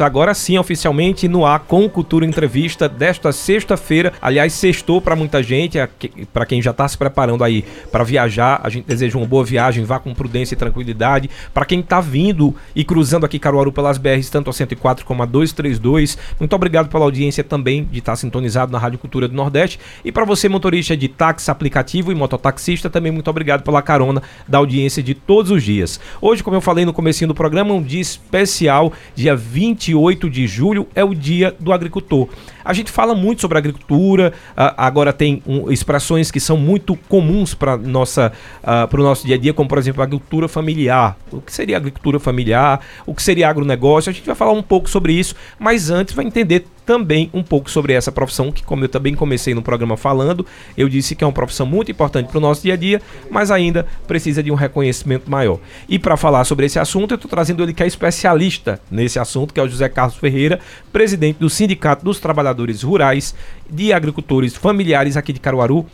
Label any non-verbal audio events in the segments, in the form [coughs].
Agora sim, oficialmente no ar com Cultura Entrevista desta sexta-feira. Aliás, sextou para muita gente, para quem já está se preparando aí para viajar. A gente deseja uma boa viagem, vá com prudência e tranquilidade. Para quem está vindo e cruzando aqui Caruaru pelas BRs, tanto a 104 como a 232, muito obrigado pela audiência também de estar tá sintonizado na Rádio Cultura do Nordeste. E para você, motorista de táxi aplicativo e mototaxista, também muito obrigado pela carona da audiência de todos os dias. Hoje, como eu falei no comecinho do programa, um dia especial, dia 20 28 de julho é o Dia do Agricultor. A gente fala muito sobre agricultura, agora tem um, expressões que são muito comuns para nossa para o nosso dia a dia, como por exemplo agricultura familiar. O que seria agricultura familiar? O que seria agronegócio? A gente vai falar um pouco sobre isso, mas antes vai entender também um pouco sobre essa profissão, que como eu também comecei no programa falando, eu disse que é uma profissão muito importante para o nosso dia a dia, mas ainda precisa de um reconhecimento maior. E para falar sobre esse assunto, eu estou trazendo ele que é especialista nesse assunto, que é o José Carlos Ferreira, presidente do Sindicato dos Trabalhadores Rurais de Agricultores Familiares aqui de Caruaru.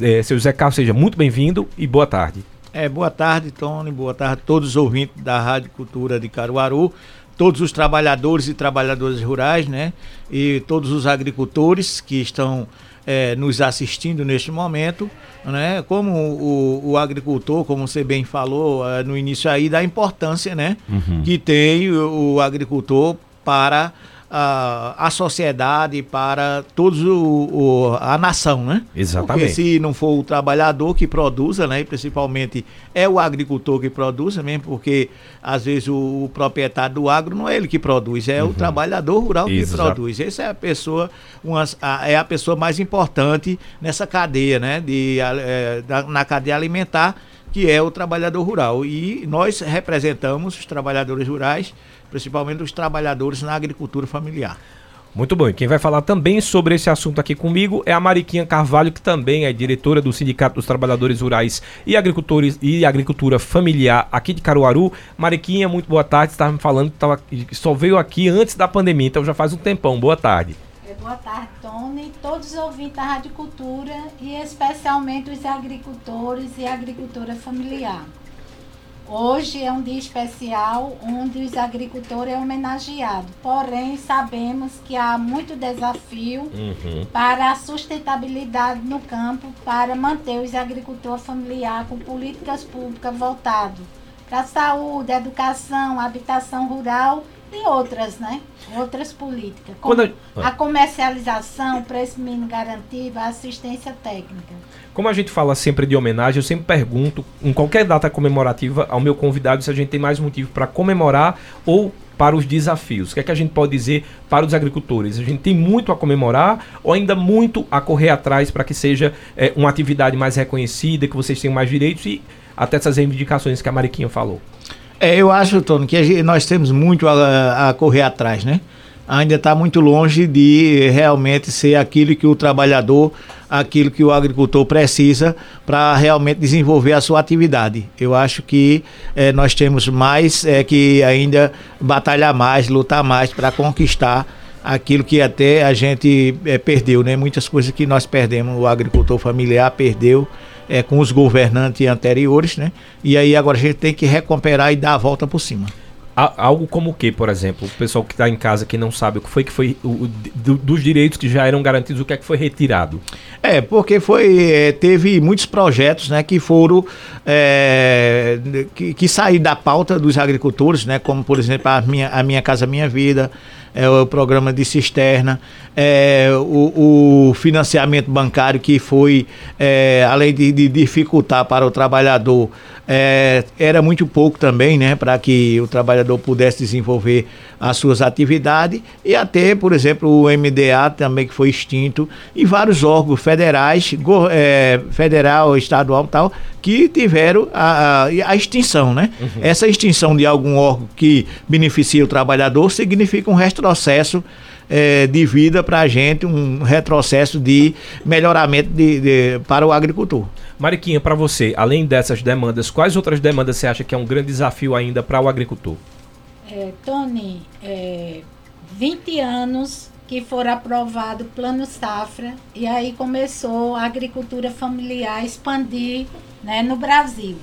É, seu José Carlos, seja muito bem-vindo e boa tarde. É, boa tarde, Tony. Boa tarde a todos os ouvintes da Rádio Cultura de Caruaru todos os trabalhadores e trabalhadoras rurais, né? E todos os agricultores que estão é, nos assistindo neste momento, né? Como o, o agricultor, como você bem falou é, no início aí, da importância, né? Uhum. Que tem o, o agricultor para a, a sociedade, para todos o, o, a nação, né? Exatamente. Porque se não for o trabalhador que produza, né? E principalmente é o agricultor que produz, mesmo porque às vezes o, o proprietário do agro não é ele que produz, é uhum. o trabalhador rural que produz. Essa é a pessoa, uma, a, é a pessoa mais importante nessa cadeia, né? De, é, da, na cadeia alimentar que é o trabalhador rural. E nós representamos os trabalhadores rurais principalmente os trabalhadores na agricultura familiar. Muito bom. E quem vai falar também sobre esse assunto aqui comigo é a Mariquinha Carvalho, que também é diretora do Sindicato dos Trabalhadores Rurais e Agricultores e Agricultura Familiar aqui de Caruaru. Mariquinha, muito boa tarde. Estava me falando que, tava, só veio aqui antes da pandemia, então já faz um tempão. Boa tarde. É, boa tarde, Tony, todos os ouvintes da Rádio Cultura e especialmente os agricultores e agricultura familiar. Hoje é um dia especial onde os agricultores é homenageado. Porém, sabemos que há muito desafio uhum. para a sustentabilidade no campo para manter os agricultores familiares com políticas públicas voltadas para a saúde, educação, habitação rural e outras, né? Outras políticas. Como Quando... a comercialização, preço mínimo garantido, a assistência técnica. Como a gente fala sempre de homenagem, eu sempre pergunto, em qualquer data comemorativa, ao meu convidado se a gente tem mais motivo para comemorar ou para os desafios. O que é que a gente pode dizer para os agricultores? A gente tem muito a comemorar ou ainda muito a correr atrás para que seja é, uma atividade mais reconhecida, que vocês tenham mais direitos e até essas reivindicações que a Mariquinha falou? É, eu acho, Tony, que gente, nós temos muito a, a correr atrás, né? ainda está muito longe de realmente ser aquilo que o trabalhador, aquilo que o agricultor precisa para realmente desenvolver a sua atividade. Eu acho que é, nós temos mais é, que ainda batalhar mais, lutar mais para conquistar aquilo que até a gente é, perdeu, né? Muitas coisas que nós perdemos, o agricultor familiar perdeu é, com os governantes anteriores, né? E aí agora a gente tem que recuperar e dar a volta por cima algo como o que, por exemplo? O pessoal que está em casa que não sabe o que foi que foi o, do, dos direitos que já eram garantidos, o que é que foi retirado? É, porque foi é, teve muitos projetos, né, que foram é, que, que saíram da pauta dos agricultores, né, como por exemplo a minha, a minha casa minha vida, é, o programa de cisterna, é, o, o, financiamento bancário que foi, é, além de, de, dificultar para o trabalhador, é, era muito pouco também, né, para que o trabalhador pudesse desenvolver as suas atividades e até, por exemplo, o MDA também que foi extinto e vários órgãos federais, go, é, federal, estadual tal, que tiveram a, a, a extinção, né? Uhum. Essa extinção de algum órgão que beneficia o trabalhador significa um retrocesso é, de vida para a gente, um retrocesso de melhoramento de, de, para o agricultor. Mariquinha, para você, além dessas demandas, quais outras demandas você acha que é um grande desafio ainda para o agricultor? É, Tony, é, 20 anos que foram aprovado o Plano Safra e aí começou a agricultura familiar a expandir né, no Brasil.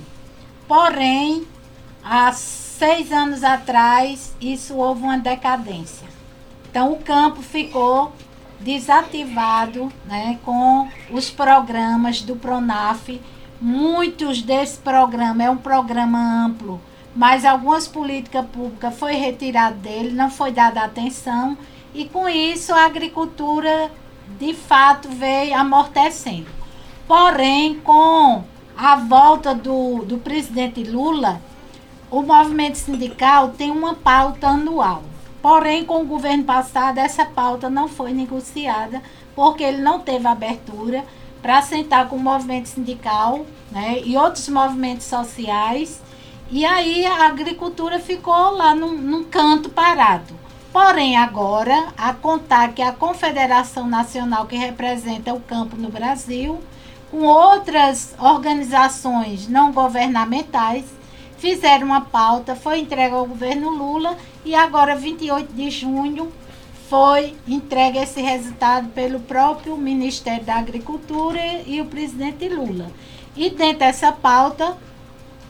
Porém, as seis anos atrás, isso houve uma decadência. Então, o campo ficou desativado né, com os programas do PRONAF. Muitos desse programa é um programa amplo, mas algumas políticas públicas foi retirado dele, não foi dada atenção, e com isso a agricultura de fato veio amortecendo. Porém, com a volta do, do presidente Lula, o movimento sindical tem uma pauta anual. Porém, com o governo passado, essa pauta não foi negociada, porque ele não teve abertura para sentar com o movimento sindical né, e outros movimentos sociais. E aí a agricultura ficou lá num, num canto parado. Porém, agora, a contar que a Confederação Nacional que representa o campo no Brasil com outras organizações não governamentais, fizeram uma pauta, foi entregue ao governo Lula e agora, 28 de junho, foi entregue esse resultado pelo próprio Ministério da Agricultura e o presidente Lula. E dentro dessa pauta,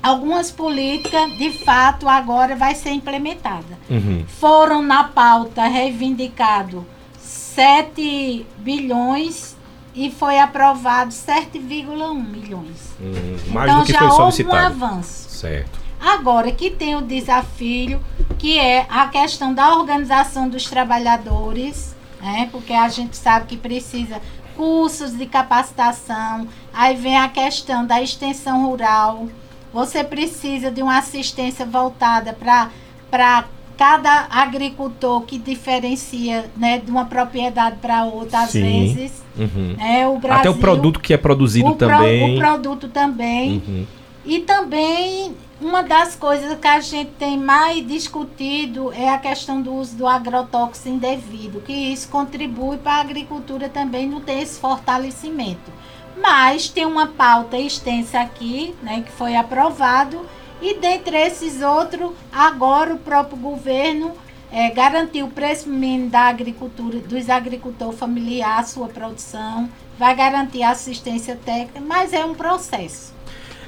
algumas políticas, de fato, agora vai ser implementada. Uhum. Foram na pauta reivindicado 7 bilhões e foi aprovado 7,1 milhões. Hum, mais então do que já foi solicitado. houve um avanço. Certo. Agora que tem o desafio, que é a questão da organização dos trabalhadores, né? porque a gente sabe que precisa cursos de capacitação, aí vem a questão da extensão rural, você precisa de uma assistência voltada para cada agricultor que diferencia né, de uma propriedade para outra, às Sim. vezes. Uhum. É, o Brasil, Até o produto que é produzido o também. Pro, o produto também. Uhum. E também uma das coisas que a gente tem mais discutido é a questão do uso do agrotóxico indevido, que isso contribui para a agricultura também não ter esse fortalecimento. Mas tem uma pauta extensa aqui, né, que foi aprovado, e dentre esses outros, agora o próprio governo é, garantiu o preço mínimo da agricultura, dos agricultores familiares, sua produção, vai garantir assistência técnica, mas é um processo.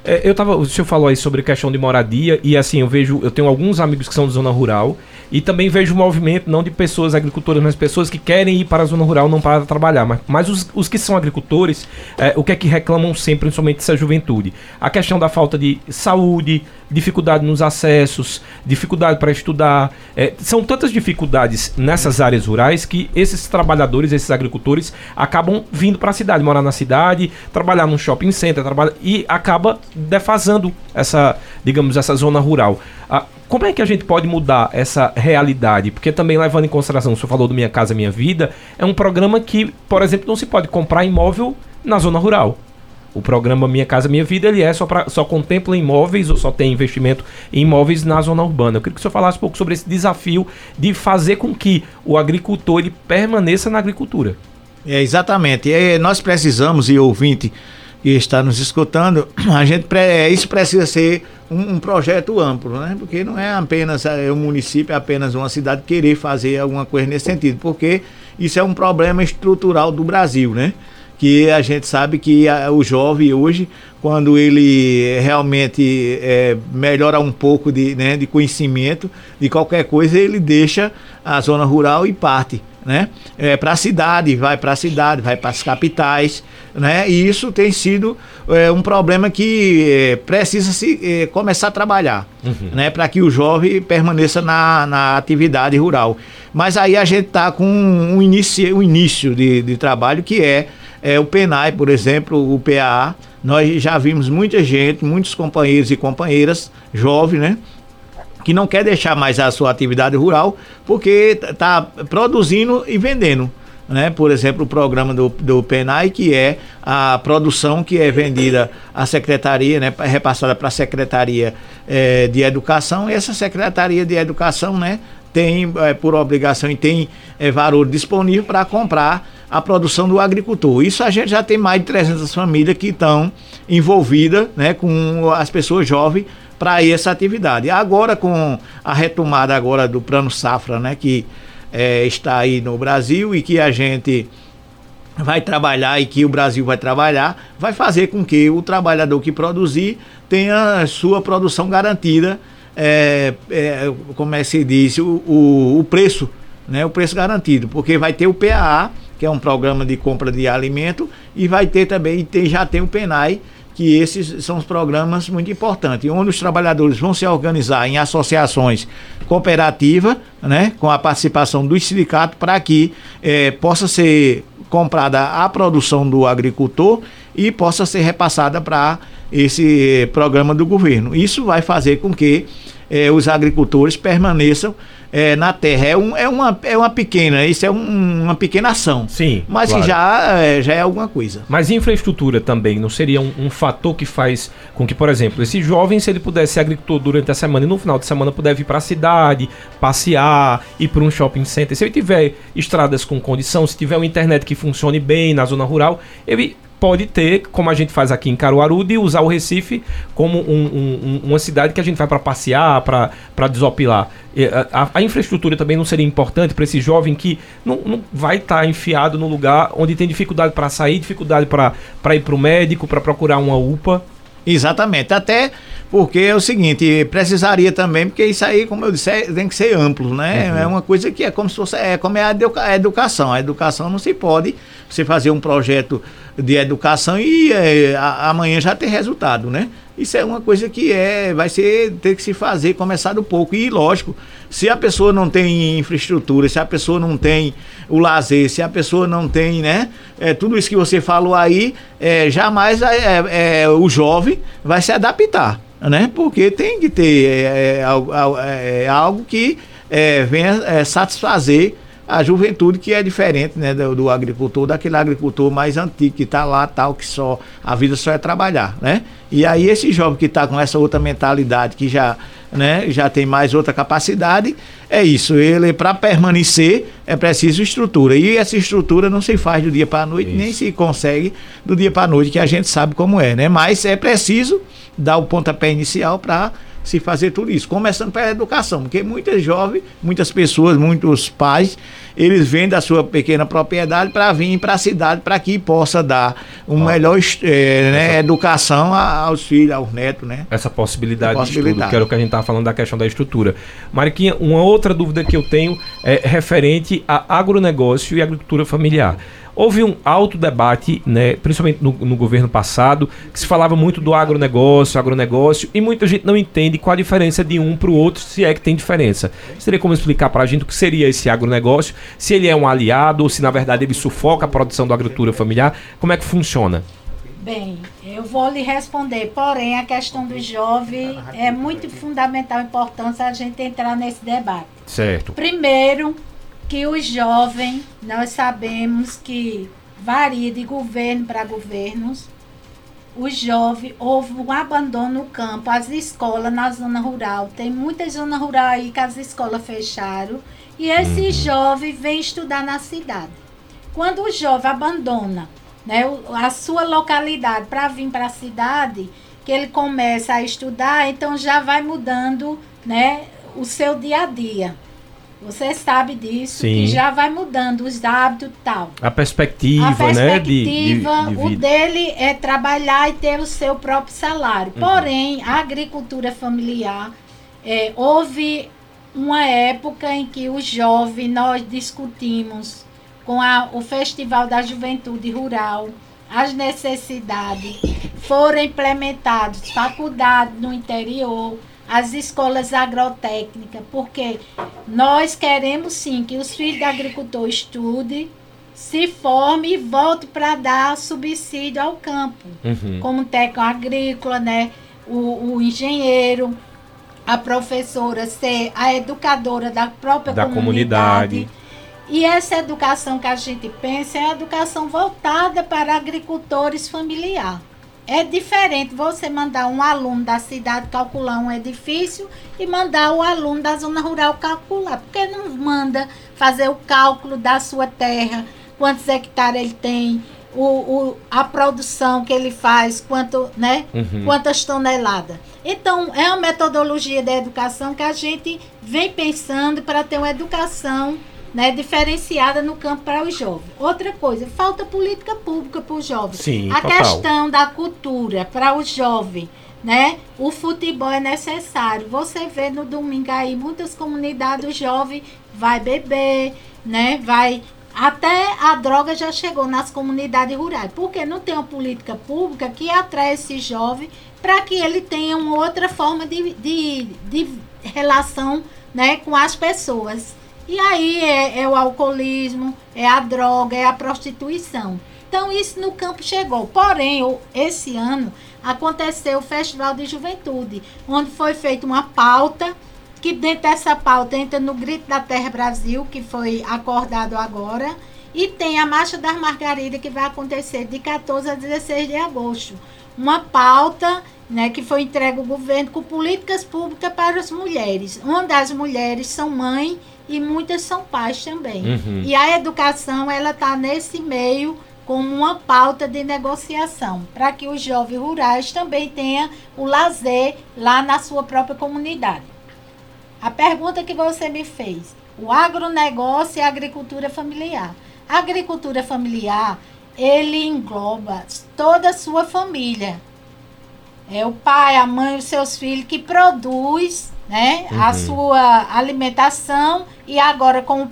É, eu tava, o senhor falou aí sobre questão de moradia e assim, eu vejo, eu tenho alguns amigos que são de zona rural e também vejo um movimento não de pessoas agricultoras, mas pessoas que querem ir para a zona rural não para trabalhar. Mas, mas os, os que são agricultores, é, o que é que reclamam sempre, principalmente essa juventude? A questão da falta de saúde, dificuldade nos acessos, dificuldade para estudar. É, são tantas dificuldades nessas áreas rurais que esses trabalhadores, esses agricultores, acabam vindo para a cidade, morar na cidade, trabalhar num shopping center, e acaba defasando essa, digamos, essa zona rural. Ah, como é que a gente pode mudar essa realidade? Porque também levando em consideração, o senhor falou do Minha Casa Minha Vida, é um programa que, por exemplo, não se pode comprar imóvel na zona rural. O programa Minha Casa Minha Vida, ele é só, pra, só contempla imóveis ou só tem investimento em imóveis na zona urbana. Eu queria que o senhor falasse um pouco sobre esse desafio de fazer com que o agricultor ele permaneça na agricultura. É, exatamente. É, nós precisamos, e ouvinte que está nos escutando, [clears throat] a gente é, isso precisa ser um, um, projeto amplo, né? Porque não é apenas é, um município, é apenas uma cidade querer fazer alguma coisa nesse sentido, porque isso é um problema estrutural do Brasil, né? Que a gente sabe que a, o jovem hoje, quando ele realmente é, melhora um pouco de, né, de conhecimento de qualquer coisa, ele deixa a zona rural e parte. Né? É, para a cidade, vai para a cidade, vai para as capitais, né? E isso tem sido é, um problema que é, precisa se é, começar a trabalhar, uhum. né? Para que o jovem permaneça na, na atividade rural. Mas aí a gente está com um início, um início de, de trabalho que é é, o PENAI, por exemplo, o PAA, nós já vimos muita gente, muitos companheiros e companheiras jovens, né? Que não quer deixar mais a sua atividade rural porque está produzindo e vendendo. Né? Por exemplo, o programa do, do PENAI, que é a produção que é vendida à secretaria, né? repassada para a Secretaria é, de Educação, e essa Secretaria de Educação né? tem, é, por obrigação, e tem é, valor disponível para comprar a produção do agricultor. Isso a gente já tem mais de 300 famílias que estão envolvidas né, com as pessoas jovens para essa atividade. Agora com a retomada agora do plano safra, né, que é, está aí no Brasil e que a gente vai trabalhar e que o Brasil vai trabalhar, vai fazer com que o trabalhador que produzir tenha sua produção garantida é, é, como é que se diz, o, o, o preço, né? O preço garantido, porque vai ter o PAA, que é um programa de compra de alimento, e vai ter também, tem, já tem o PENAI, que esses são os programas muito importantes, onde os trabalhadores vão se organizar em associações cooperativas, né, com a participação do sindicato, para que eh, possa ser comprada a produção do agricultor e possa ser repassada para esse programa do governo. Isso vai fazer com que eh, os agricultores permaneçam é, na terra. É, um, é, uma, é uma pequena, isso é um, uma pequena ação. Sim. Mas claro. que já, é, já é alguma coisa. Mas infraestrutura também não seria um, um, fator que faz com que, por exemplo, esse jovem, se ele pudesse ser agricultor durante a semana e no final de semana puder vir para a cidade, passear, ir para um shopping center, se ele tiver estradas com condição, se tiver uma internet que funcione bem na zona rural, ele pode ter, como a gente faz aqui em Caruaru, de usar o Recife como um, um, uma cidade que a gente vai para passear, para desopilar. A, a, infraestrutura também não seria importante para esse jovem que não, não vai estar tá enfiado no lugar onde tem dificuldade para sair, dificuldade para ir para o médico, para procurar uma UPA. Exatamente. Até porque é o seguinte, precisaria também, porque isso aí, como eu disse, é, tem que ser amplo, né? Uhum. É uma coisa que é como se fosse, é como é a, educa a educação. A educação não se pode você fazer um projeto de educação e é, amanhã já ter resultado, né? Isso é uma coisa que é, vai ser ter que se fazer, começar do pouco. E lógico, se a pessoa não tem infraestrutura, se a pessoa não tem o lazer, se a pessoa não tem, né? É, tudo isso que você falou aí, é, jamais é, é, é o jovem vai se adaptar, né? Porque tem que ter é algo que venha satisfazer a juventude que é diferente né, do, do, agricultor, daquele agricultor mais antigo que está lá, tal, que só a vida só é trabalhar, né? E aí esse jovem que está com essa outra mentalidade, que já, né, já tem mais outra capacidade, é isso. Ele para permanecer é preciso estrutura e essa estrutura não se faz do dia para a noite, isso. nem se consegue do dia para a noite, que a gente sabe como é, né? Mas é preciso dar o pontapé inicial para se fazer tudo isso, começando pela educação, porque muitas jovens, muitas pessoas, muitos pais, eles vêm da sua pequena propriedade para vir para a cidade para que possa dar uma ah, melhor é, né, educação aos filhos, aos netos, né? Essa possibilidade, possibilidade. de estudo, que era o que a gente estava falando da questão da estrutura. Mariquinha, uma outra dúvida que eu tenho é referente a agronegócio e agricultura familiar. Houve um alto debate, né, principalmente no, no, governo passado, que se falava muito do agronegócio, agronegócio, e muita gente não entende qual a diferença de um para o outro, se é que tem diferença. Seria como explicar para a gente o que seria esse agronegócio, se ele é um aliado ou se na verdade ele sufoca a produção da agricultura familiar, como é que funciona? Bem, eu vou lhe responder, porém a questão do jovem é muito fundamental, importante a gente entrar nesse debate. Certo. Primeiro, que o jovem, nós sabemos que varia de governo para governos. O jovem, houve um abandono no campo, as escolas na zona rural. Tem muita zona rural aí que as escolas fecharam. E esse uhum. jovem vem estudar na cidade. Quando o jovem abandona né, a sua localidade para vir para a cidade, que ele começa a estudar, então já vai mudando né, o seu dia a dia. Você sabe disso, Sim. que já vai mudando os hábitos e tal. A perspectiva, a perspectiva né? De, de, de o dele é trabalhar e ter o seu próprio salário. Uhum. Porém, a agricultura familiar, é, houve uma época em que os jovens, nós discutimos com a, o Festival da Juventude Rural, as necessidades, foram implementadas faculdades no interior, as escolas agrotécnicas, porque nós queremos sim que os filhos do agricultor estudem, se forme e volte para dar subsídio ao campo, uhum. como técnico agrícola, né? O, o, engenheiro, a professora ser a educadora da própria da comunidade. comunidade. E essa educação que a gente pensa é a educação voltada para agricultores familiares. É diferente você mandar um aluno da cidade calcular um edifício e mandar o aluno da zona rural calcular. Porque não manda fazer o cálculo da sua terra, quantos hectares ele tem, o, o, a produção que ele faz, quanto, né, uhum. quantas toneladas. Então, é uma metodologia da educação que a gente vem pensando para ter uma educação né, diferenciada no campo para os jovens. Outra coisa, falta política pública para os jovens. Sim, a total. questão da cultura para os jovens, né? O futebol é necessário. Você vê no domingo aí muitas comunidades jovens vai beber, né? Vai até a droga já chegou nas comunidades rurais, porque não tem uma política pública que atrai esse jovem para que ele tenha uma outra forma de, de, de relação né, com as pessoas. E aí é, é, o alcoolismo, é a droga, é a prostituição. Então isso no campo chegou. Porém, esse ano aconteceu o Festival de Juventude, onde foi feita uma pauta, que dentro dessa pauta entra no Grito da Terra Brasil, que foi acordado agora, e tem a Marcha das Margaridas, que vai acontecer de 14 a 16 de agosto. Uma pauta né, que foi entregue ao governo com políticas públicas para as mulheres, onde as mulheres são mães e muitas são pais também. Uhum. E a educação ela está nesse meio como uma pauta de negociação, para que os jovens rurais também tenham o lazer lá na sua própria comunidade. A pergunta que você me fez, o agronegócio e a agricultura familiar. A agricultura familiar, ele engloba toda a sua família. É o pai, a mãe, os seus filhos que produz né, uhum. a sua alimentação e agora com o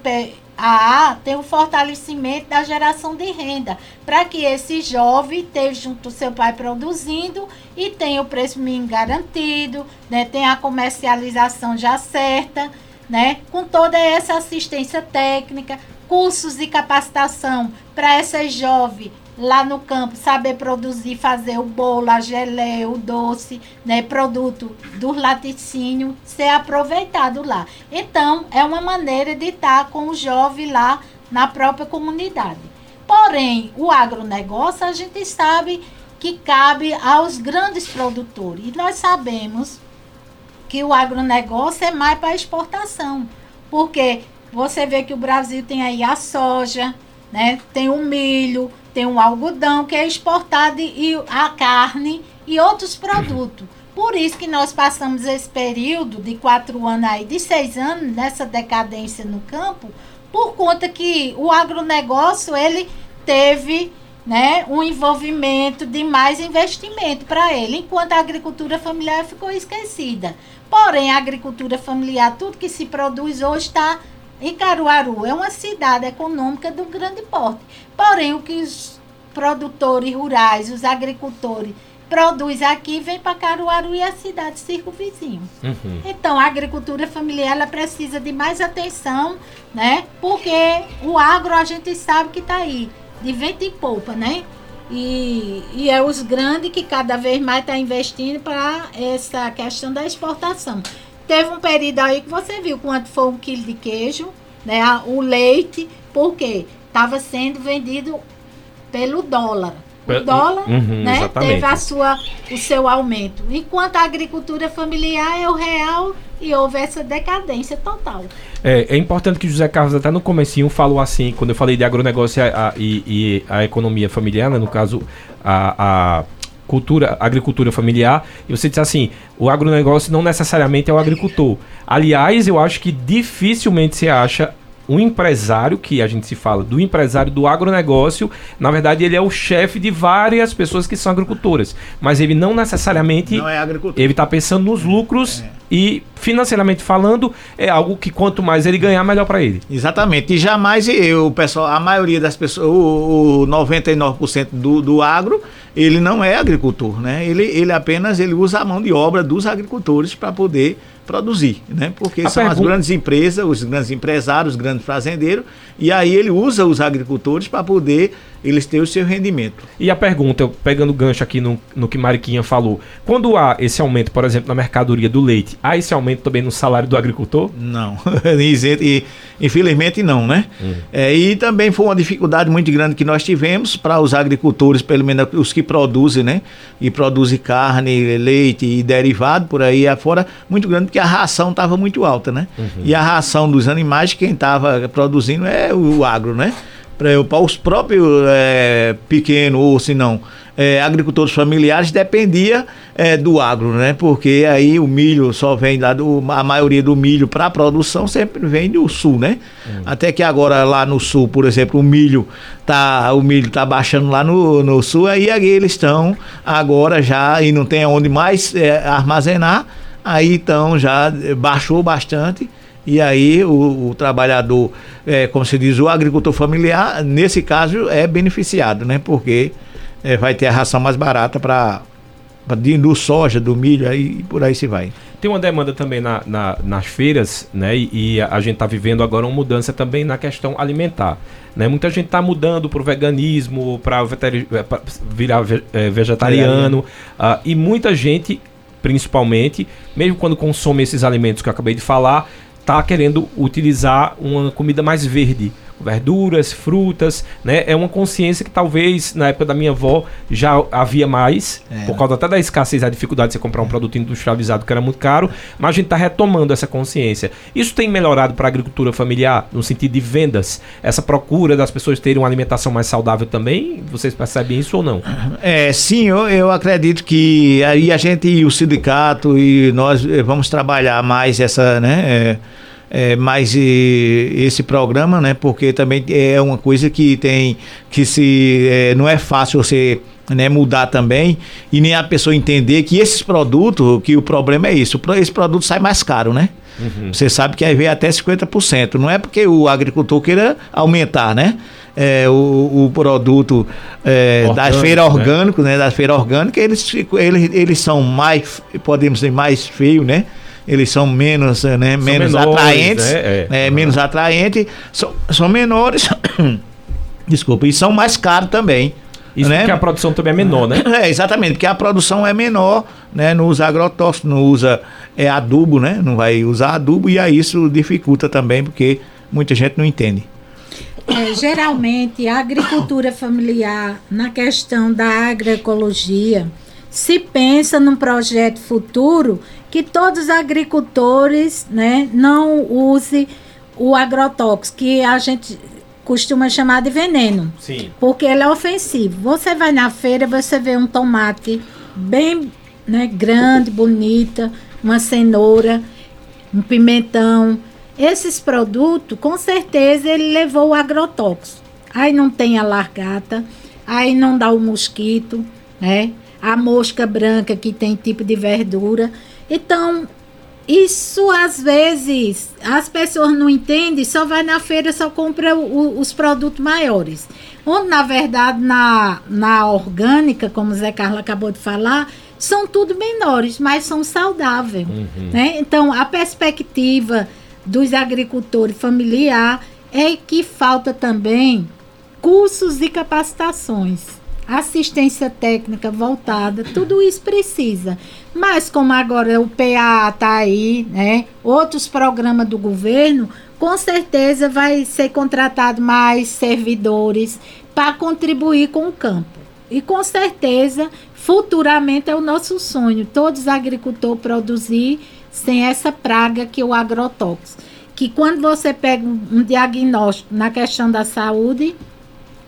a tem o fortalecimento da geração de renda, para que esse jovem esteja junto ao seu pai produzindo e tenha o preço mínimo garantido, né, tenha a comercialização já certa, né, com toda essa assistência técnica, cursos de capacitação para essa jovem lá no campo saber produzir, fazer o bolo, a geleia, o doce, né, produto do laticínio ser aproveitado lá. Então, é uma maneira de estar com o jovem lá na própria comunidade. Porém, o agronegócio a gente sabe que cabe aos grandes produtores. E nós sabemos que o agronegócio é mais para exportação. Porque você vê que o Brasil tem aí a soja, né? Tem o milho, tem o algodão que é exportado e a carne e outros produtos. Por isso que nós passamos esse período de quatro anos aí, de seis anos, nessa decadência no campo, por conta que o agronegócio, ele teve né, um envolvimento de mais investimento para ele, enquanto a agricultura familiar ficou esquecida. Porém, a agricultura familiar, tudo que se produz hoje está em Caruaru. É uma cidade econômica do grande porte. Porém, o que os produtores rurais, os agricultores, produz aqui, vem para Caruaru e a cidade circunvizinho. Uhum. Então, a agricultura familiar ela precisa de mais atenção, né? Porque o agro a gente sabe que está aí, de vento e polpa, né? E, e é os grandes que cada vez mais está investindo para essa questão da exportação. Teve um período aí que você viu quanto foi um quilo de queijo, né? O leite, porque estava sendo vendido pelo dólar. O dólar uhum, né, teve a sua, o seu aumento. Enquanto a agricultura familiar é o real e houve essa decadência total. É, é importante que José Carlos até no comecinho falou assim, quando eu falei de agronegócio a, a, e, e, a economia familiar, né, no caso a, a cultura, agricultura familiar, e você disse assim, o agronegócio não necessariamente é o agricultor. Aliás, eu acho que dificilmente se acha um empresário, que a gente se fala do empresário do agronegócio, na verdade ele é o chefe de várias pessoas que são agricultoras, mas ele não necessariamente não é agricultor. ele está pensando nos lucros é. e financeiramente falando é algo que quanto mais ele ganhar melhor para ele. Exatamente. E jamais eu, o pessoal, a maioria das pessoas, o, o 99% do, do agro, ele não é agricultor, né? Ele, ele apenas ele usa a mão de obra dos agricultores para poder produzir, né? Porque a são pergunta... as grandes empresas, os grandes empresários, os grandes fazendeiros, e aí ele usa os agricultores para poder eles terem o seu rendimento. E a pergunta, pegando gancho aqui no, no que Mariquinha falou, quando há esse aumento, por exemplo, na mercadoria do leite, há esse aumento também no salário do agricultor? Não, [laughs] e, infelizmente não, né? Hum. É, e também foi uma dificuldade muito grande que nós tivemos para os agricultores, pelo menos os que produzem, né? E produzem carne, leite e derivado por aí afora, muito grande porque a ração estava muito alta, né? Uhum. E a ração dos animais, quem estava produzindo é o agro, né? Para os próprios é, pequenos, ou se não, é, agricultores familiares dependia é, do agro, né? Porque aí o milho só vem lá do. A maioria do milho para a produção sempre vem do sul, né? Hum. Até que agora lá no sul, por exemplo, o milho tá, o milho tá baixando lá no, no sul, aí, aí eles estão agora já e não tem onde mais é, armazenar, aí então já baixou bastante. E aí o, o trabalhador, é, como se diz, o agricultor familiar, nesse caso, é beneficiado, né? Porque é, vai ter a ração mais barata para do soja, do milho, aí por aí se vai. Tem uma demanda também na, na, nas feiras, né? E, e a gente está vivendo agora uma mudança também na questão alimentar. Né? Muita gente está mudando para o veganismo, para é, virar é, vegetariano. Uh, e muita gente, principalmente, mesmo quando consome esses alimentos que eu acabei de falar, está querendo utilizar uma comida mais verde verduras, frutas, né? É uma consciência que talvez na época da minha avó já havia mais, é. por causa até da escassez, a dificuldade de você comprar um produto industrializado que era muito caro, mas a gente está retomando essa consciência. Isso tem melhorado para a agricultura familiar no sentido de vendas, essa procura das pessoas terem uma alimentação mais saudável também? Vocês percebem isso ou não? É, sim, eu, eu acredito que aí a gente, o sindicato e nós eh, vamos trabalhar mais essa, né? É, é, mais esse programa, né? Porque também é uma coisa que tem que se é, não é fácil você né, mudar também e nem a pessoa entender que esses produtos, que o problema é isso, esse produto sai mais caro, né? Uhum. Você sabe que aí vem até 50%. Não é porque o agricultor queira aumentar, né? É, o, o, produto é, da feira né? né? Da feira orgânica, eles, eles, eles são mais, podemos dizer, mais feios, né? Eles são menos, eh, né, são menos menores, atraentes, né? é, é, menos atraentes, são, são menores, [coughs] desculpa, e são mais caros também. Isso né? porque a produção também é menor, né? É, exatamente, porque a produção é menor, né? Não usa agrotóxico, não usa é, adubo, né? Não vai usar adubo e aí isso dificulta também, porque muita gente não entende. É, geralmente, a agricultura familiar, na questão da agroecologia, se pensa num projeto futuro que todos os agricultores né, não use o agrotóxico, que a gente costuma chamar de veneno. Sim. Porque ele é ofensivo. Você vai na feira, você vê um tomate bem né, grande, bonita, uma cenoura, um pimentão. Esses produtos, com certeza, ele levou o agrotóxico. Aí não tem a largata, aí não dá o mosquito, né? a mosca branca que tem tipo de verdura. Então, isso às vezes as pessoas não entendem, só vai na feira, só compra o, os produtos maiores. Onde, na verdade, na, na orgânica, como o Zé Carlos acabou de falar, são tudo menores, mas são saudáveis. Uhum. Né? Então, a perspectiva dos agricultores familiar é que falta também cursos e capacitações assistência técnica voltada, tudo isso precisa. Mas como agora o PA está aí, né? Outros programas do governo, com certeza vai ser contratado mais servidores para contribuir com o campo. E com certeza, futuramente é o nosso sonho, todos os agricultores produzir sem essa praga que é o agrotóxico. Que quando você pega um diagnóstico na questão da saúde,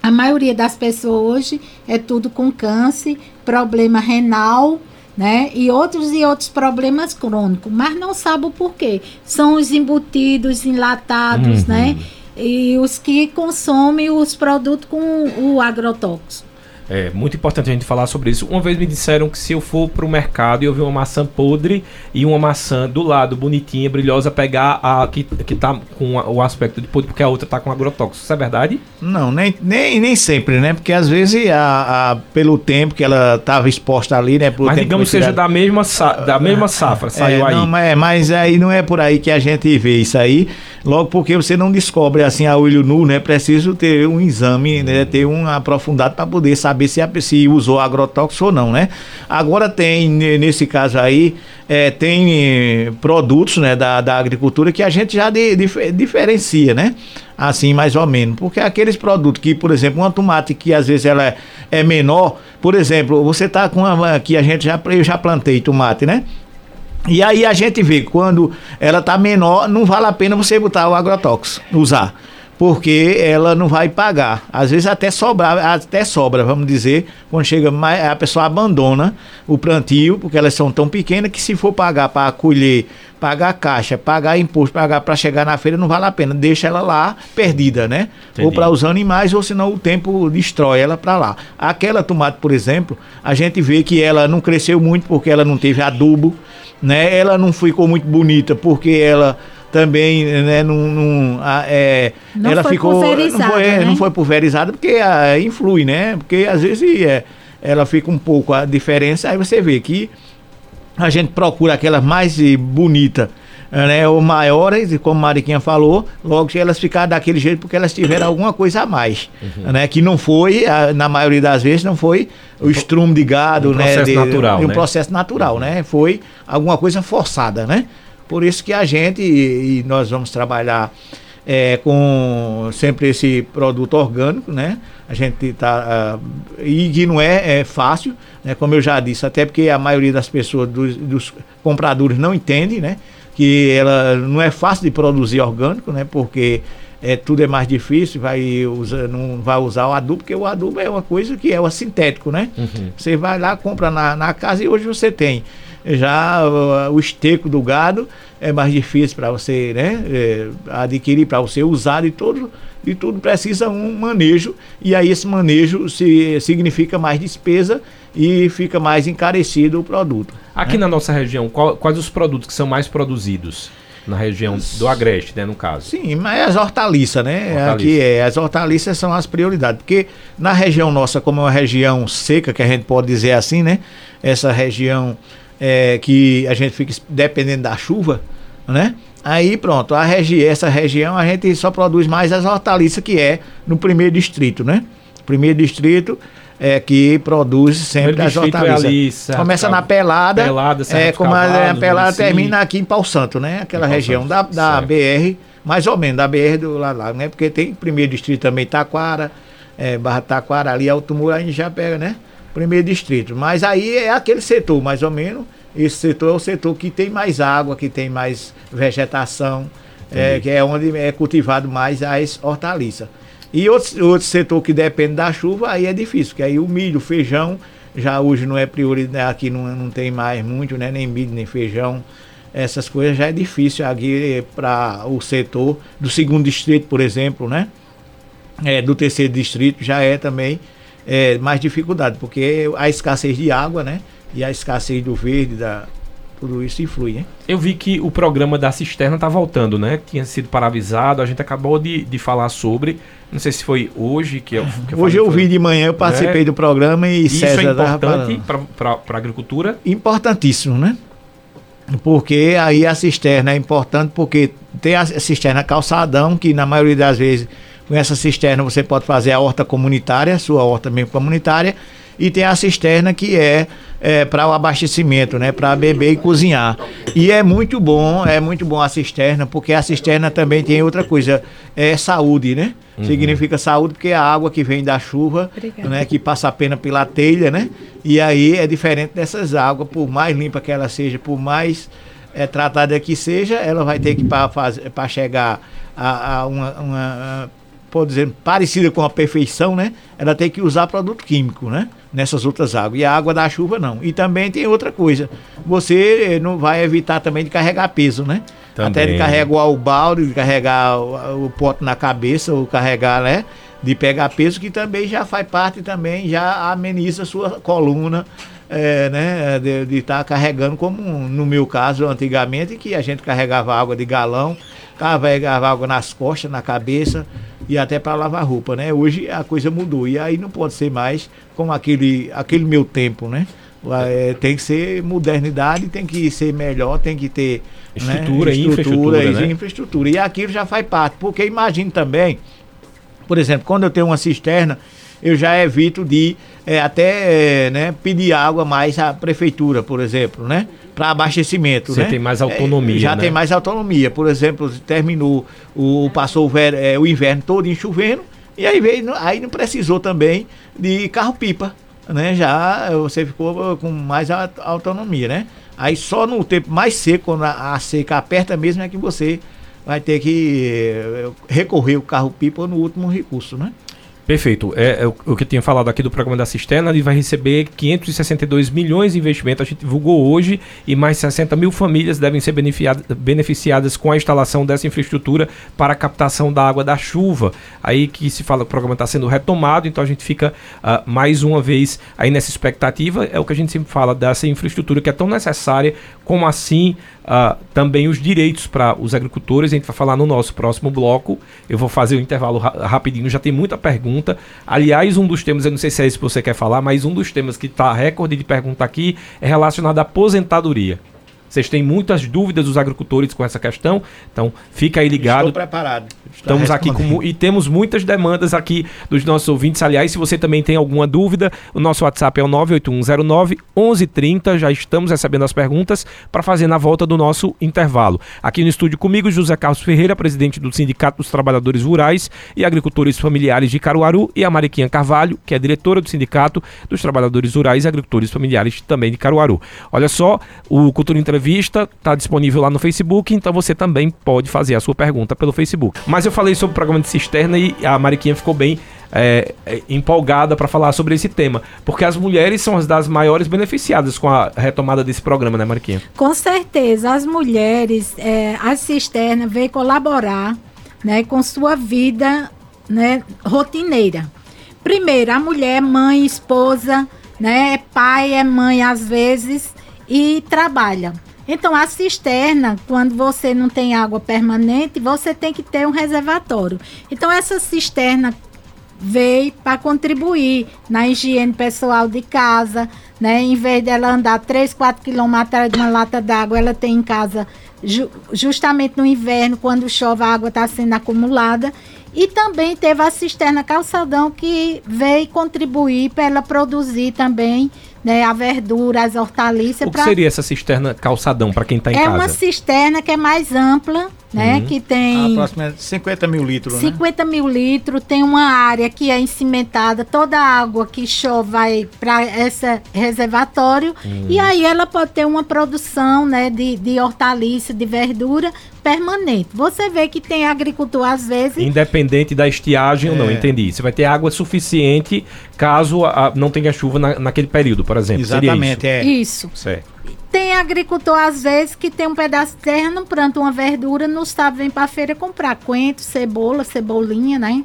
a maioria das pessoas hoje é tudo com câncer, problema renal, né? E outros e outros problemas crônicos, mas não sabe o porquê. São os embutidos, enlatados, uhum. né? E os que consomem os produtos com o agrotóxico. É muito importante a gente falar sobre isso. Uma vez me disseram que se eu for para o mercado e eu ver uma maçã podre e uma maçã do lado bonitinha, brilhosa, pegar a que, que tá com o aspecto de podre porque a outra tá com agrotóxico. Isso é verdade? Não, nem, nem, nem sempre, né? Porque às vezes a, a pelo tempo que ela estava exposta ali, né? mas digamos que seja da mesma, da mesma safra, saiu é, aí. Não, mas, mas aí não é por aí que a gente vê isso aí. Logo porque você não descobre assim a olho nu, né? Preciso ter um exame, né? Ter um aprofundado para poder saber se, a, se usou agrotóxico ou não, né? Agora tem, nesse caso aí, é, tem eh, produtos né, da, da agricultura que a gente já de, de, diferencia, né? Assim, mais ou menos. Porque aqueles produtos que, por exemplo, uma tomate que às vezes ela é, é menor, por exemplo, você tá com uma. Aqui a gente já, eu já plantei tomate, né? E aí a gente vê quando ela tá menor, não vale a pena você botar o agrotóxico, usar. Porque ela não vai pagar. Às vezes até sobra, até sobra, vamos dizer, quando chega mais, a pessoa abandona o plantio, porque elas são tão pequenas que se for pagar para colher, pagar caixa, pagar imposto, pagar para chegar na feira, não vale a pena. Deixa ela lá perdida, né? Entendi. Ou para os animais, ou senão o tempo destrói ela para lá. Aquela tomate, por exemplo, a gente vê que ela não cresceu muito porque ela não teve adubo, né? Ela não ficou muito bonita porque ela também, né, não, não, é, não ela ficou não foi, né? não foi pulverizada porque a, influi, né? Porque às vezes é, ela fica um pouco a diferença, aí você vê que a gente procura aquelas mais bonita, né, ou maiores, como a Mariquinha falou, logo que elas ficaram daquele jeito porque elas tiveram alguma coisa a mais, uhum. né, que não foi, na maioria das vezes, não foi o estrume de gado, um né, processo de, natural, um né? processo natural, uhum. né, foi alguma coisa forçada, né. Por isso que a gente, e, nós vamos trabalhar é, com sempre esse produto orgânico, né? A gente tá uh, e que não é, é, fácil, né? Como eu já disse, até porque a maioria das pessoas dos, dos, compradores não entende, né? Que ela não é fácil de produzir orgânico, né? Porque é, tudo é mais difícil, vai usar, não vai usar o adubo, porque o adubo é uma coisa que é o sintético, né? Uhum. Você vai lá, compra na, na casa e hoje você tem já o, o esteco do gado é mais difícil para você né, é, adquirir, para você usar e tudo, e tudo precisa um manejo, e aí esse manejo se, significa mais despesa e fica mais encarecido o produto. Aqui né? na nossa região, qual, quais os produtos que são mais produzidos? Na região do Agreste, né, no caso. Sim, mas as hortaliças, né? Hortaliça. Aqui é, as hortaliças são as prioridades, porque na região nossa, como é uma região seca, que a gente pode dizer assim, né? Essa região é, que a gente fica dependendo da chuva, né? Aí pronto, a regi essa região a gente só produz mais as hortaliças que é no primeiro distrito, né? Primeiro distrito é que produz sempre as hortaliças. É ali, Começa na pelada, pelada é como a, a pelada termina aqui em Pau Santo, né? Aquela região Santo, da, da BR, mais ou menos da BR do lá, lá, né? Porque tem primeiro distrito também Taquara, é, Barra Taquara, ali Alto Muro, a gente já pega, né? Primeiro distrito. Mas aí é aquele setor, mais ou menos. Esse setor é o setor que tem mais água, que tem mais vegetação, é, que é onde é cultivado mais as hortaliças. E outro, outro setor que depende da chuva, aí é difícil, que aí o milho, o feijão, já hoje não é prioridade, aqui não, não tem mais muito, né? Nem milho, nem feijão. Essas coisas já é difícil aqui para o setor do segundo distrito, por exemplo, né? É, do terceiro distrito já é também é, mais dificuldade, porque a escassez de água, né? E a escassez do verde, da, tudo isso influi, né? Eu vi que o programa da cisterna está voltando, né? Tinha sido paralisado, a gente acabou de, de falar sobre. Não sei se foi hoje que eu. Que eu hoje eu vi de manhã, eu participei é. do programa e isso César é importante para a agricultura? Importantíssimo, né? Porque aí a cisterna é importante porque tem a cisterna calçadão, que na maioria das vezes com essa cisterna você pode fazer a horta comunitária, sua horta mesmo comunitária, e tem a cisterna que é, é para o abastecimento, né, para beber e cozinhar. E é muito bom, é muito bom a cisterna, porque a cisterna também tem outra coisa, é saúde, né? Uhum. Significa saúde porque é a água que vem da chuva, né, que passa a pena pela telha, né? E aí é diferente dessas águas, por mais limpa que ela seja, por mais é, tratada que seja, ela vai ter que para chegar a, a uma, uma pode dizer, parecida com a perfeição, né? Ela tem que usar produto químico, né? Nessas outras águas. E a água da chuva não. E também tem outra coisa. Você eh, não vai evitar também de carregar peso, né? Também. Até de carregar o balde, de carregar o, o pote na cabeça, ou carregar, né? De pegar peso, que também já faz parte também, já ameniza a sua coluna. É, né, de estar tá carregando, como no meu caso antigamente, que a gente carregava água de galão, carregava água nas costas, na cabeça, e até para lavar roupa, né? Hoje a coisa mudou e aí não pode ser mais como aquele, aquele meu tempo, né? É, tem que ser modernidade, tem que ser melhor, tem que ter estrutura, né? estrutura infraestrutura, né? infraestrutura. E aquilo já faz parte, porque imagine também, por exemplo, quando eu tenho uma cisterna, eu já evito de é, até é, né, pedir água mais à prefeitura, por exemplo, né? Para abastecimento. Você né? tem mais autonomia. É, já né? tem mais autonomia. Por exemplo, terminou, o, passou o, ver, é, o inverno todo chovendo, e aí, veio, aí não precisou também de carro-pipa. Né? Já você ficou com mais autonomia, né? Aí só no tempo mais seco, quando a, a seca aperta mesmo, é que você vai ter que eh, recorrer o carro-pipa no último recurso, né? Perfeito. É, é, o que eu tinha falado aqui do programa da Cisterna, ele vai receber 562 milhões de investimento, a gente divulgou hoje, e mais 60 mil famílias devem ser beneficiadas com a instalação dessa infraestrutura para a captação da água da chuva. Aí que se fala que o programa está sendo retomado, então a gente fica uh, mais uma vez aí nessa expectativa. É o que a gente sempre fala dessa infraestrutura que é tão necessária, como assim uh, também os direitos para os agricultores. A gente vai falar no nosso próximo bloco. Eu vou fazer o um intervalo ra rapidinho, já tem muita pergunta. Aliás, um dos temas, eu não sei se é esse que você quer falar, mas um dos temas que está recorde de pergunta aqui é relacionado à aposentadoria. Vocês têm muitas dúvidas dos agricultores com essa questão, então fica aí ligado. Estou preparado. Estamos aqui com, e temos muitas demandas aqui dos nossos ouvintes. Aliás, se você também tem alguma dúvida, o nosso WhatsApp é o 98109 1130. Já estamos recebendo as perguntas para fazer na volta do nosso intervalo. Aqui no estúdio comigo, José Carlos Ferreira, presidente do Sindicato dos Trabalhadores Rurais e Agricultores Familiares de Caruaru, e a Mariquinha Carvalho, que é diretora do Sindicato dos Trabalhadores Rurais e Agricultores Familiares também de Caruaru. Olha só, o Cultura Entrevista está disponível lá no Facebook, então você também pode fazer a sua pergunta pelo Facebook. Mas eu falei sobre o programa de cisterna e a Mariquinha ficou bem é, é empolgada para falar sobre esse tema, porque as mulheres são as das maiores beneficiadas com a retomada desse programa, né, Mariquinha? Com certeza, as mulheres, é, a cisterna veio colaborar, né, com sua vida, né, rotineira. Primeiro, a mulher, mãe, esposa, né, é pai, é mãe às vezes e trabalha. Então, a cisterna, quando você não tem água permanente, você tem que ter um reservatório. Então, essa cisterna veio para contribuir na higiene pessoal de casa, né? Em vez dela andar 3, 4 quilômetros atrás de uma lata d'água, ela tem em casa, ju justamente no inverno, quando chove, a água está sendo acumulada. E também teve a cisterna calçadão que veio contribuir para ela produzir também né, a verdura, as hortaliças. O que pra... seria essa cisterna calçadão para quem está em é casa? É uma cisterna que é mais ampla, né? Uhum. Que tem. Aproximadamente 50 mil litros. 50 né? mil litros, tem uma área que é encimentada, toda a água que chove vai para esse reservatório. Uhum. E aí ela pode ter uma produção né, de, de hortaliça, de verdura permanente. Você vê que tem agricultor às vezes. Independente da estiagem é. ou não, é. entendi. Você vai ter água suficiente caso a, não tenha chuva na, naquele período, por exemplo. Exatamente, isso? é. Isso. Certo. Tem agricultor, às vezes, que tem um pedaço de terra, não planta uma verdura, no sábado vem para a feira comprar coentro, cebola, cebolinha, né?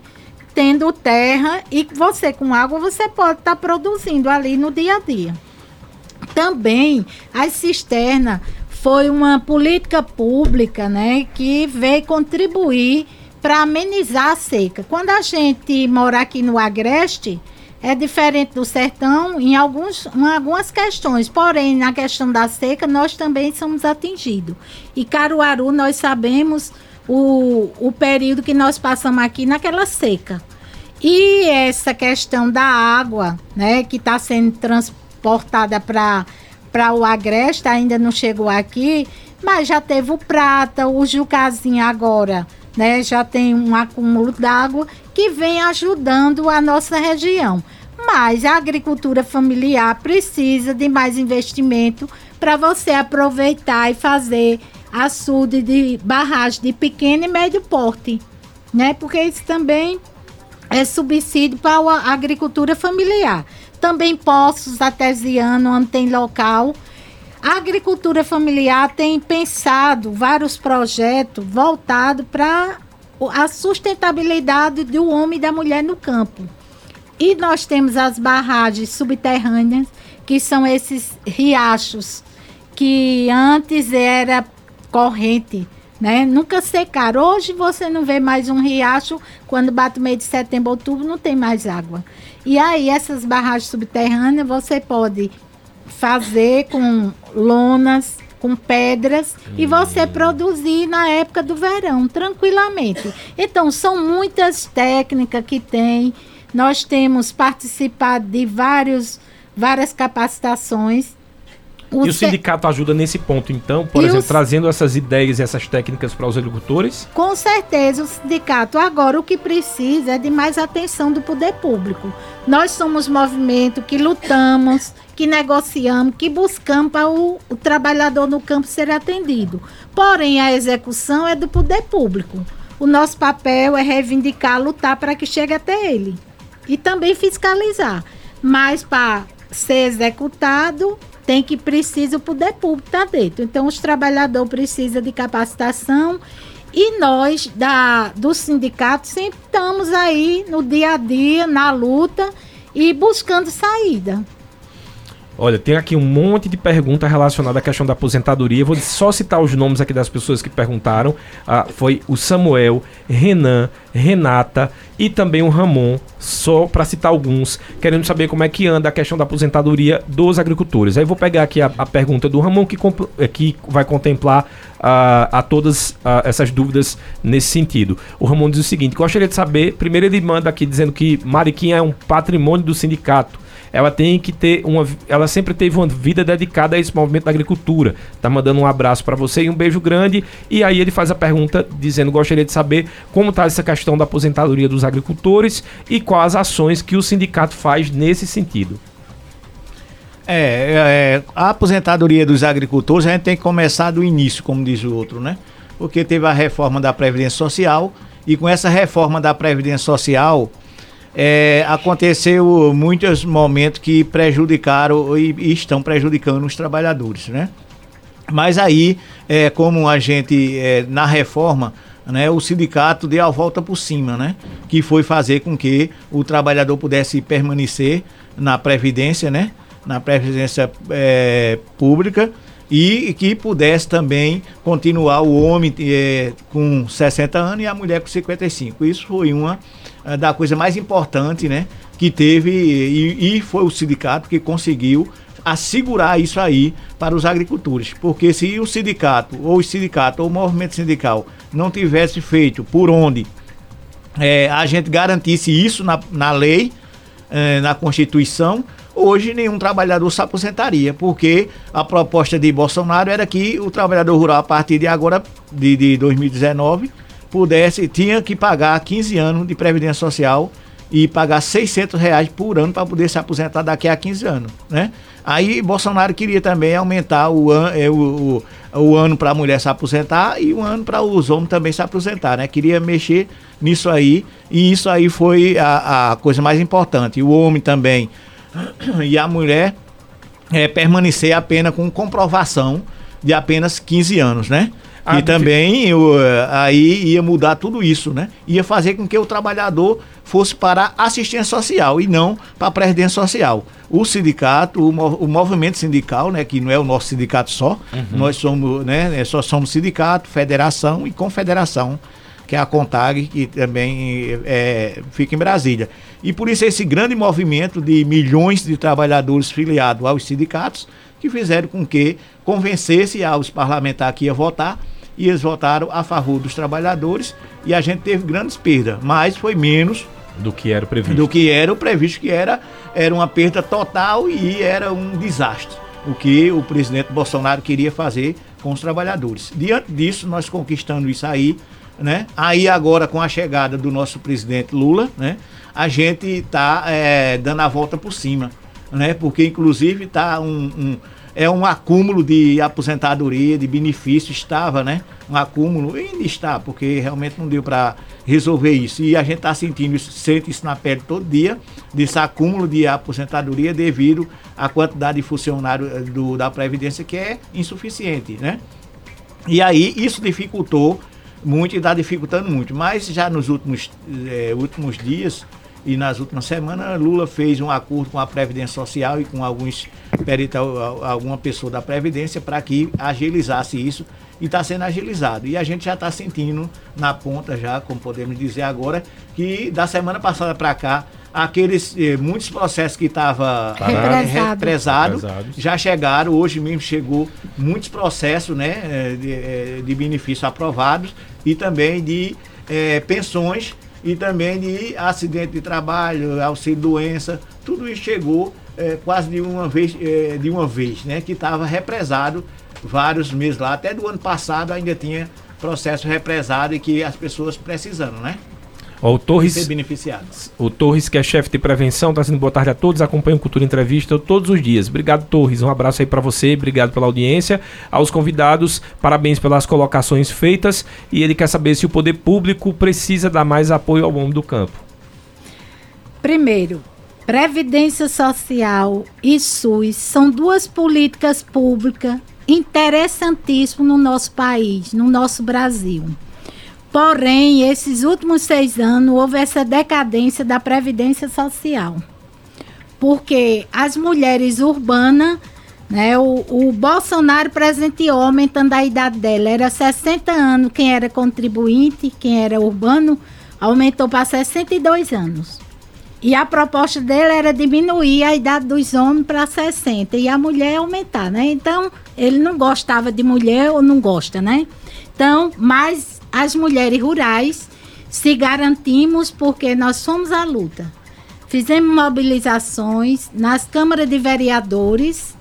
Tendo terra e você com água, você pode estar tá produzindo ali no dia a dia. Também as cisternas foi uma política pública, né, que veio contribuir para amenizar a seca. Quando a gente mora aqui no Agreste, é diferente do sertão em, alguns, em algumas questões, porém, na questão da seca, nós também somos atingidos. E Caruaru, nós sabemos o, o período que nós passamos aqui naquela seca. E essa questão da água, né, que está sendo transportada para para o Agreste, ainda não chegou aqui, mas já teve o Prata, o Jucazinho agora, né, já tem um acúmulo d'água que vem ajudando a nossa região. Mas a agricultura familiar precisa de mais investimento para você aproveitar e fazer açude de barragem de pequeno e médio porte, né? Porque isso também é subsídio para a agricultura familiar. Também poços artesianos, onde tem local. A agricultura familiar tem pensado vários projetos voltados para a sustentabilidade do homem e da mulher no campo. E nós temos as barragens subterrâneas, que são esses riachos que antes era corrente, né? Nunca secaram. Hoje você não vê mais um riacho, quando bate o mês de setembro, outubro, não tem mais água. E aí essas barragens subterrâneas você pode fazer com lonas, com pedras hum. e você produzir na época do verão, tranquilamente. Então, são muitas técnicas que tem. Nós temos participado de vários, várias capacitações O e o sindicato ajuda nesse ponto, então, por e exemplo, os... trazendo essas ideias e essas técnicas para os agricultores? Com certeza, o sindicato agora o que precisa é de mais atenção do poder público. Nós somos movimento que lutamos, que negociamos, que buscamos para o, o trabalhador no campo ser atendido. Porém, a execução é do poder público. O nosso papel é reivindicar, lutar para que chegue até ele. E também fiscalizar. Mas para ser executado, tem que precisa o poder público estar tá dentro. Então, os trabalhadores precisam de capacitação e nós da, do sindicato sempre estamos aí no dia a dia, na luta e buscando saída. Olha, tem aqui um monte de perguntas relacionadas à questão da aposentadoria. Vou só citar os nomes aqui das pessoas que perguntaram. Ah, foi o Samuel, Renan, Renata e também o Ramon, só para citar alguns, querendo saber como é que anda a questão da aposentadoria dos agricultores. Aí vou pegar aqui a, a pergunta do Ramon, que, eh, que vai contemplar uh, a todas uh, essas dúvidas nesse sentido. O Ramon diz o seguinte: gostaria de saber, primeiro ele manda aqui dizendo que Mariquinha é um patrimônio do sindicato ela tem que ter uma. Ela sempre teve uma vida dedicada a esse movimento da agricultura. Tá mandando um abraço para você e um beijo grande. E aí ele faz a pergunta dizendo: gostaria de saber como tá essa questão da aposentadoria dos agricultores e quais ações que o sindicato faz nesse sentido. É, é, a aposentadoria dos agricultores a gente tem que começar do início, como diz o outro, né? Porque teve a reforma da Previdência Social e com essa reforma da Previdência Social é, aconteceu muitos momentos que prejudicaram e, e, estão prejudicando os trabalhadores, né? Mas aí, é, como a gente, é, na reforma, né, o sindicato deu a volta por cima, né? Que foi fazer com que o trabalhador pudesse permanecer na Previdência, né? Na Previdência é, Pública e que pudesse também continuar o homem é, com 60 anos e a mulher com 55. Isso foi uma é, da coisa mais importante, né? Que teve e, e foi o sindicato que conseguiu assegurar isso aí para os agricultores. Porque se o sindicato, ou o sindicato, ou o movimento sindical não tivesse feito por onde é, a gente garantisse isso na, na lei, é, na Constituição, hoje nenhum trabalhador se aposentaria, porque a proposta de Bolsonaro era que o trabalhador rural, a partir de agora, de, de 2019, pudesse, tinha que pagar 15 anos de Previdência Social e pagar 600 reais por ano para poder se aposentar daqui a 15 anos, né? Aí Bolsonaro queria também aumentar o, an, é, o, o, o ano para a mulher se aposentar e o ano para os homens também se aposentar, né? Queria mexer nisso aí e isso aí foi a, a coisa mais importante. O homem também [coughs] e a mulher é, permanecer apenas com comprovação de apenas 15 anos, né? Ah, e também eu, aí ia mudar tudo isso, né? Ia fazer com que o trabalhador fosse para assistência social e não para a previdência social. O sindicato, o, o, movimento sindical, né, que não é o nosso sindicato só, uhum. nós somos, né, só somos sindicato, federação e confederação que é a CONTAG, que também é, fica em Brasília. E por isso esse grande movimento de milhões de trabalhadores filiados aos sindicatos, que fizeram com que convencesse aos parlamentares que ia votar, e eles votaram a favor dos trabalhadores, e a gente teve grandes perdas, mas foi menos do que era previsto. Do que era o previsto, que era, era uma perda total e era um desastre. O que o presidente Bolsonaro queria fazer com os trabalhadores. Diante disso, nós conquistando isso aí, né? Aí agora com a chegada do nosso presidente Lula, né? A gente está é, dando a volta por cima, né? Porque inclusive está um, um, é um acúmulo de aposentadoria, de benefício estava, né? Um acúmulo e ainda está, porque realmente não deu para resolver isso. E a gente está sentindo isso, sente isso na pele todo dia, desse acúmulo de aposentadoria devido à quantidade de funcionários eh, do, da Previdência que é insuficiente, né? E aí isso dificultou muito e está dificultando muito. Mas já nos últimos, é, últimos dias e nas últimas semanas, Lula fez um acordo com a Previdência Social e com alguns perita, alguma pessoa da Previdência para que agilizasse isso e está sendo agilizado. E a gente já está sentindo na ponta já, como podemos dizer agora, que da semana passada para cá aqueles eh, muitos processos que estavam represados já chegaram, hoje mesmo chegou muitos processos né, eh, de, eh, de benefícios aprovados e também de eh, pensões e também de acidente de trabalho, auxílio doença, tudo isso chegou é, quase de uma vez, é, de uma vez, né? Que estava represado vários meses lá. Até do ano passado ainda tinha processo represado e que as pessoas precisando, né? Ó, o Torres, Ser beneficiados. o Torres, que é chefe de prevenção, está sendo boa tarde a todos, acompanha o Cultura Entrevista todos os dias. Obrigado, Torres. Um abraço aí para você, obrigado pela audiência. Aos convidados, parabéns pelas colocações feitas. E ele quer saber se o poder público precisa dar mais apoio ao homem do campo. Primeiro, Previdência Social e SUS são duas políticas públicas interessantíssimas no nosso país, no nosso Brasil. Porém, esses últimos seis anos houve essa decadência da Previdência Social. Porque as mulheres urbanas, né, o, o Bolsonaro presenteou aumentando a idade dela. Era 60 anos quem era contribuinte, quem era urbano, aumentou para 62 anos. E a proposta dele era diminuir a idade dos homens para 60 e a mulher aumentar, né? Então, ele não gostava de mulher ou não gosta, né? Então, mas as mulheres rurais se garantimos porque nós somos a luta. Fizemos mobilizações nas câmaras de vereadores,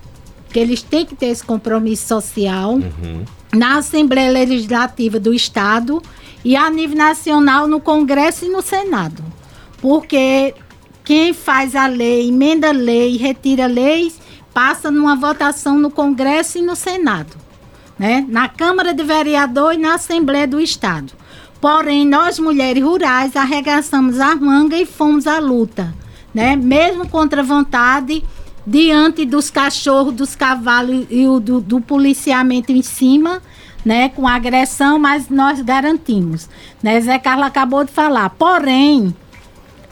que eles têm que ter esse compromisso social, na Assembleia Legislativa do Estado e a nível nacional no Congresso e no Senado. Porque quem faz a lei, emenda a lei, retira leis, passa numa votação no Congresso e no Senado, né? Na Câmara de Vereador e na Assembleia do Estado. Porém, nós mulheres rurais arregaçamos a manga e fomos à luta, né? Mesmo contra a vontade, diante dos cachorros, dos cavalos e do, do policiamento em cima, né? Com agressão, mas nós garantimos, né? Zé Carlos acabou de falar. Porém,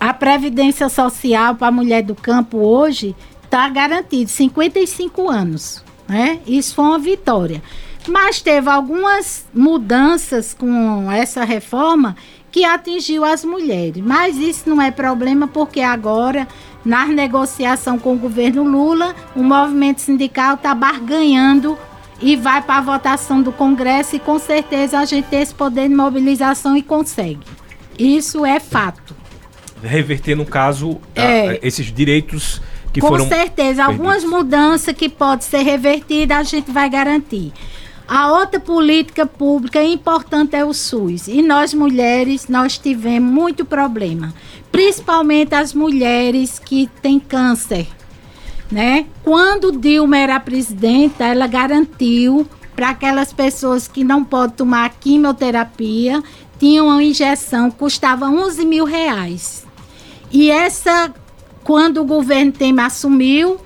a Previdência Social para a mulher do campo hoje está garantido 55 anos. Né? Isso foi uma vitória. Mas teve algumas mudanças com essa reforma que atingiu as mulheres. Mas isso não é problema porque agora, na negociação com o governo Lula, o movimento sindical está barganhando e vai para a votação do Congresso e com certeza a gente tem esse poder de mobilização e consegue. Isso é fato. Reverter, no caso, a- É. esses direitos que Com foram. certeza, algumas perdidos. mudanças que podem ser revertidas a gente vai garantir. A outra política pública importante é o SUS. E nós mulheres, nós tivemos muito problema. Principalmente as mulheres que têm câncer. Né? Quando Dilma era presidenta, ela garantiu para aquelas pessoas que não podem tomar quimioterapia, tinham uma injeção, custava 11 mil reais. E essa, quando o governo Temer assumiu,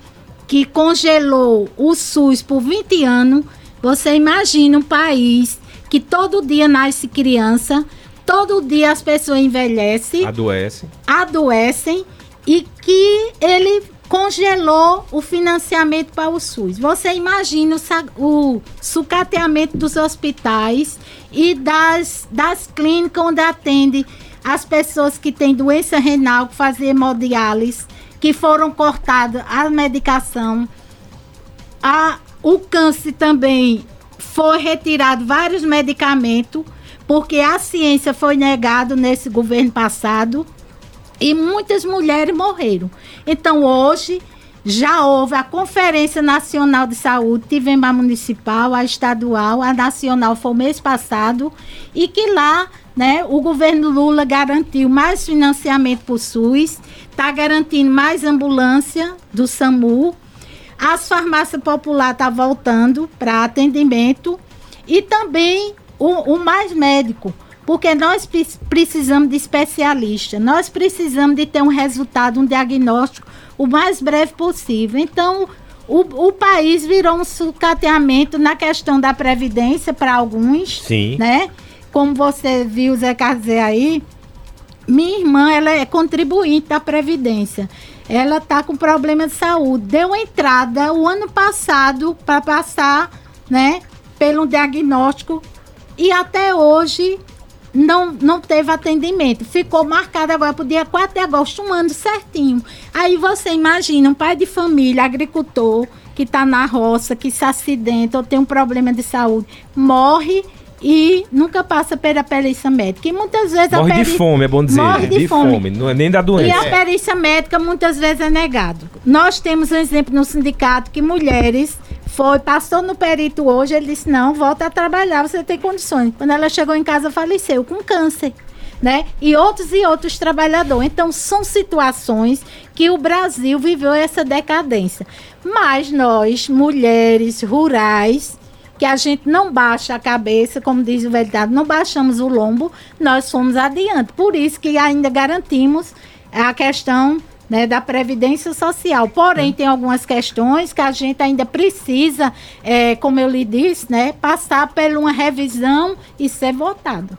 que congelou o SUS por 20 anos, você imagina um país que todo dia nasce criança, todo dia as pessoas envelhecem, Adoece. adoecem e que ele congelou o financiamento para o SUS. Você imagina o, o sucateamento dos hospitais e das, das clínicas onde atende as pessoas que têm doença renal, que fazem hemodiálise, que foram cortadas a medicação. A, o câncer também foi retirado vários medicamentos, porque a ciência foi negada nesse governo passado e muitas mulheres morreram. Então hoje já houve a Conferência Nacional de Saúde, tivemos a municipal, a estadual, a nacional foi o mês passado, e que lá né, o governo Lula garantiu mais financiamento para o SUS, está garantindo mais ambulância do SAMU, as farmácias populares estão voltando para atendimento e também o, o mais médico, porque nós pre- precisamos de especialista, nós precisamos de ter um resultado, um diagnóstico o mais breve possível. Então, o, o país virou um sucateamento na questão da previdência para alguns, Sim. né? Como você viu, Zé Carlos aí, minha irmã, ela é contribuinte da Previdência. Ela tá com problema de saúde. Deu entrada o ano passado para passar, né, pelo diagnóstico e até hoje não, não teve atendimento. Ficou marcado agora para o dia 4 de agosto, um ano certinho. Aí você imagina um pai de família, agricultor, que está na roça, que se acidenta ou tem um problema de saúde, morre e nunca passa pela perícia médica. E muitas vezes a Morre de perícia- fome, é bom dizer. Morre de, fome. Não é nem da E doença. a perícia médica muitas vezes é negado. nós temos um exemplo no sindicato que mulheres foi, passou no perito hoje, ele disse: não, volta a trabalhar, você tem condições. Quando ela chegou em casa, faleceu com câncer. Né? E outros e outros trabalhadores. Então, são situações que o Brasil viveu essa decadência. Mas nós, mulheres rurais, que a gente não baixa a cabeça, como diz o velho não baixamos o lombo, nós fomos adiante. Por isso que ainda garantimos a questão né, da Previdência Social. Porém, hum. tem algumas questões que a gente ainda precisa, é, como eu lhe disse, né, passar por uma revisão e ser votado.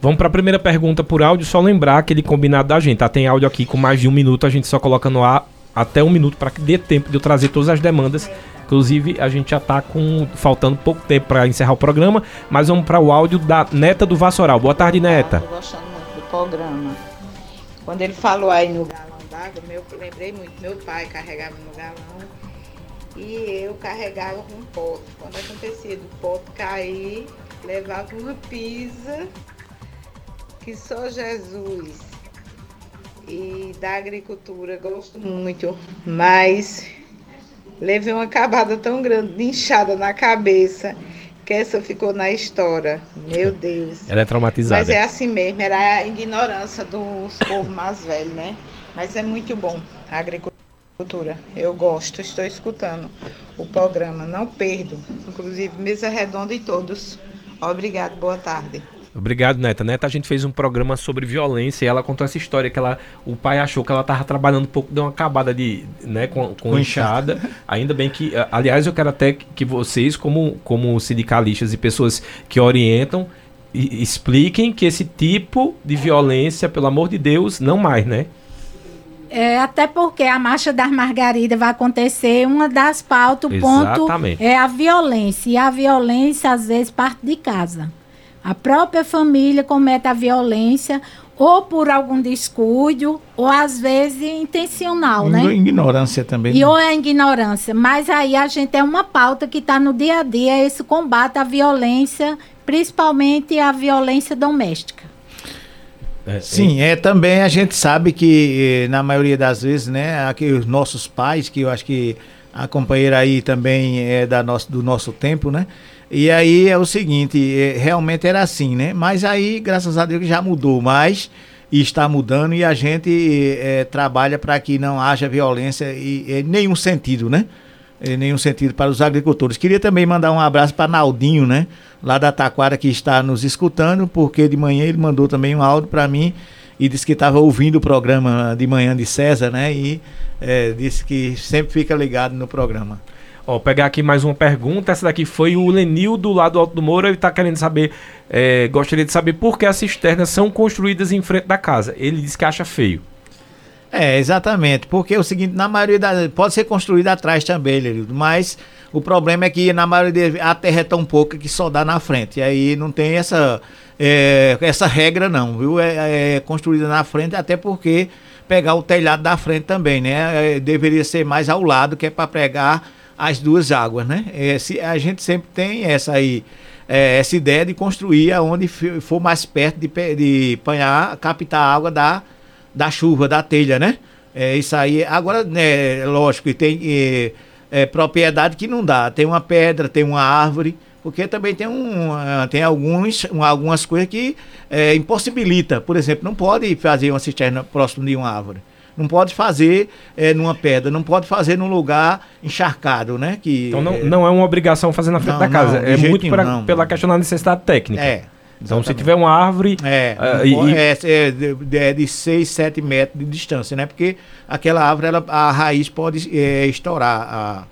Vamos para a primeira pergunta por áudio. Só lembrar aquele combinado da gente. Tá? Tem áudio aqui com mais de um minuto. A gente só coloca no ar até um minuto para que dê tempo de eu trazer todas as demandas. Inclusive, a gente já está com faltando pouco tempo para encerrar o programa, mas vamos para o áudio da Neta do Vassoural. Boa tarde, Neta. Estou gostando muito do programa. Quando ele falou aí no d'água, meu, lembrei muito, meu pai carregava no galão e eu carregava com um pote. Quando acontecia do pote cair, levava uma pisa que só Jesus e da agricultura gosto muito, mas levei uma acabada tão grande de inchada na cabeça que essa ficou na história. Meu Deus. Ela é traumatizada. Mas é assim mesmo, era a ignorância dos povos mais velhos, né? Mas é muito bom a agricultura. Eu gosto, estou escutando o programa, não perdo. Inclusive, mesa redonda e todos. Obrigado, boa tarde. Obrigado, Neta. Neta, a gente fez um programa sobre violência e ela contou essa história que ela, o pai achou que ela estava trabalhando um pouco, deu uma acabada de, né, com, com, com enxada. Ainda bem que, aliás, eu quero até que vocês, como, como sindicalistas e pessoas que orientam, expliquem que esse tipo de violência, pelo amor de Deus, não mais, né? É, até porque a Marcha das Margaridas vai acontecer, uma das pautas, o ponto é a violência. E a violência, às vezes, parte de casa. A própria família comete a violência ou por algum descuido, ou às vezes intencional, né? Ignorância também. E né? ou é ignorância. Mas aí a gente é uma pauta que está no dia a dia, esse combate à violência, principalmente a violência doméstica. É, Sim, é também a gente sabe que eh, na maioria das vezes, né, aqui os nossos pais, que eu acho que a companheira aí também é da nosso, do nosso tempo, né? E aí é o seguinte, é, realmente era assim, né? Mas aí, graças a Deus, já mudou mais e está mudando e a gente é, trabalha para que não haja violência em, em nenhum sentido, né? Em nenhum sentido para os agricultores. Queria também mandar um abraço para Naldinho, né? lá da Taquara que está nos escutando, porque de manhã ele mandou também um áudio para mim e disse que estava ouvindo o programa de manhã de César, né? E é, disse que sempre fica ligado no programa. Ó, pegar aqui mais uma pergunta. Essa daqui foi o Lenil do lado do Alto do Moura e está querendo saber, é, gostaria de saber por que as cisternas são construídas em frente da casa. Ele disse que acha feio. É, exatamente. Porque é o seguinte, na maioria das. Pode ser construída atrás também, mas o problema é que na maioria a terra é tão pouca que só dá na frente. E aí não tem essa, é, essa regra não, viu? É, é, construída na frente, até porque pegar o telhado da frente também, né? É, deveria ser mais ao lado, que é para pregar as duas águas, né? É, se, a gente sempre tem essa aí, é, essa ideia de construir aonde for mais perto de, de apanhar, captar a água da, da chuva, da telha, né? É isso aí. Agora, né, lógico, tem é, propriedade que não dá. Tem uma pedra, tem uma árvore, porque também tem, um, tem alguns, algumas coisas que é, impossibilita. Por exemplo, não pode fazer uma cisterna próximo de uma árvore. Não pode fazer é, numa pedra, não pode fazer num lugar encharcado, né? Que, então não é, não é uma obrigação fazer na frente não, da casa. Não, é muito pra, não, pela questão da necessidade técnica. É. Então, Exatamente. se tiver uma árvore. É, uh, e, é, é, de 6, 7 metros de distância, né? Porque aquela árvore, ela, a raiz pode é, estourar a,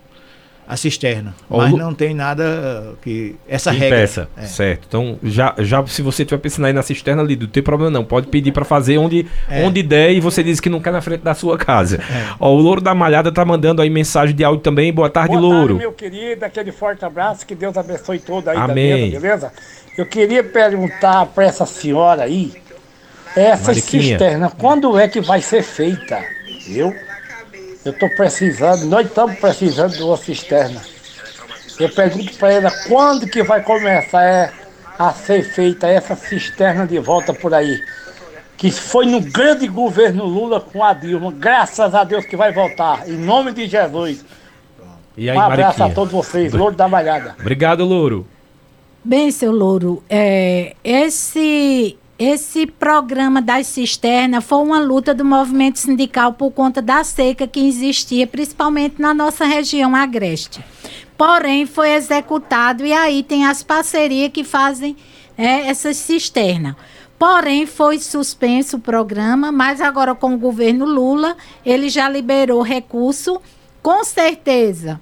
a cisterna. mas não tem nada que. Essa regra. Peça, é. certo. Então, já, já se você estiver pensando aí na cisterna ali, não tem problema não. Pode pedir para fazer onde, é. onde der e você diz que não quer na frente da sua casa. É. Ó, o Louro da Malhada tá mandando aí mensagem de áudio também. Boa tarde, Boa Louro. Tarde, meu querido. Aquele forte abraço. Que Deus abençoe todo aí Amém. Mesa, beleza? Eu queria perguntar para essa senhora aí, essa Mariquinha. cisterna, quando é que vai ser feita? Eu, eu estou precisando, nós estamos precisando de uma cisterna. Eu pergunto para ela quando que vai começar a ser feita essa cisterna de volta por aí. que foi no grande governo Lula com a Dilma. Graças a Deus que vai voltar. Em nome de Jesus. E aí, um abraço Mariquinha? a todos vocês. Louro da Malhada. Obrigado, Louro. Bem, seu Louro, é, esse, esse programa das cisternas foi uma luta do movimento sindical por conta da seca que existia, principalmente na nossa região agreste. Porém, foi executado e aí tem as parcerias que fazem é, essas cisternas. Porém, foi suspenso o programa, mas agora com o governo Lula, ele já liberou recurso. Com certeza,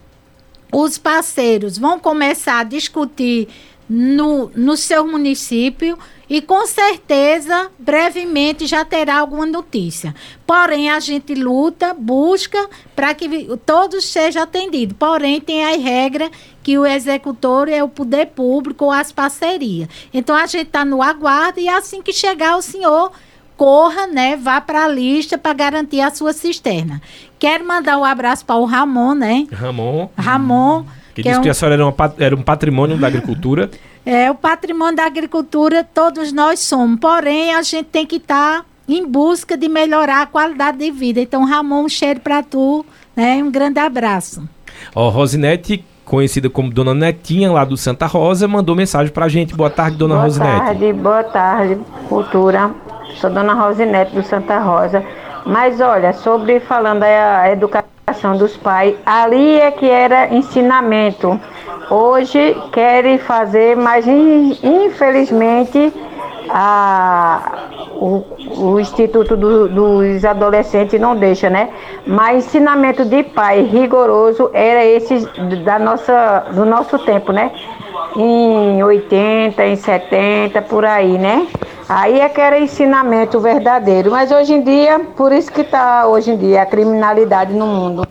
os parceiros vão começar a discutir no, no seu município e com certeza brevemente já terá alguma notícia. Porém, a gente luta, busca para que todos sejam atendidos. Porém, tem a regra que o executor é o poder público ou as parcerias. Então, a gente está no aguardo e assim que chegar o senhor corra, né? Vá para a lista para garantir a sua cisterna. Quero mandar um abraço para o Ramon, né? Ramon. Ramon. Que, que disse é um... que a senhora era, uma, era um patrimônio da agricultura. [laughs] É, o patrimônio da agricultura todos nós somos. Porém, a gente tem que estar tá em busca de melhorar a qualidade de vida. Então, Ramon, um cheiro para tu, né? Um grande abraço. Ó, oh, Rosinete, conhecida como Dona Netinha, lá do Santa Rosa, mandou mensagem pra gente. Boa tarde, Dona boa Rosinete. Boa tarde, boa tarde, cultura. Sou Dona Rosinete do Santa Rosa. Mas olha, sobre falando a educação dos pais, ali é que era ensinamento. Hoje querem fazer, mas infelizmente a, o, o Instituto do, dos Adolescentes não deixa, né? Mas ensinamento de pai rigoroso era esse da nossa, do nosso tempo, né? Em 80, em 70, por aí, né? Aí é que era ensinamento verdadeiro. Mas hoje em dia, por isso que está hoje em dia a criminalidade no mundo.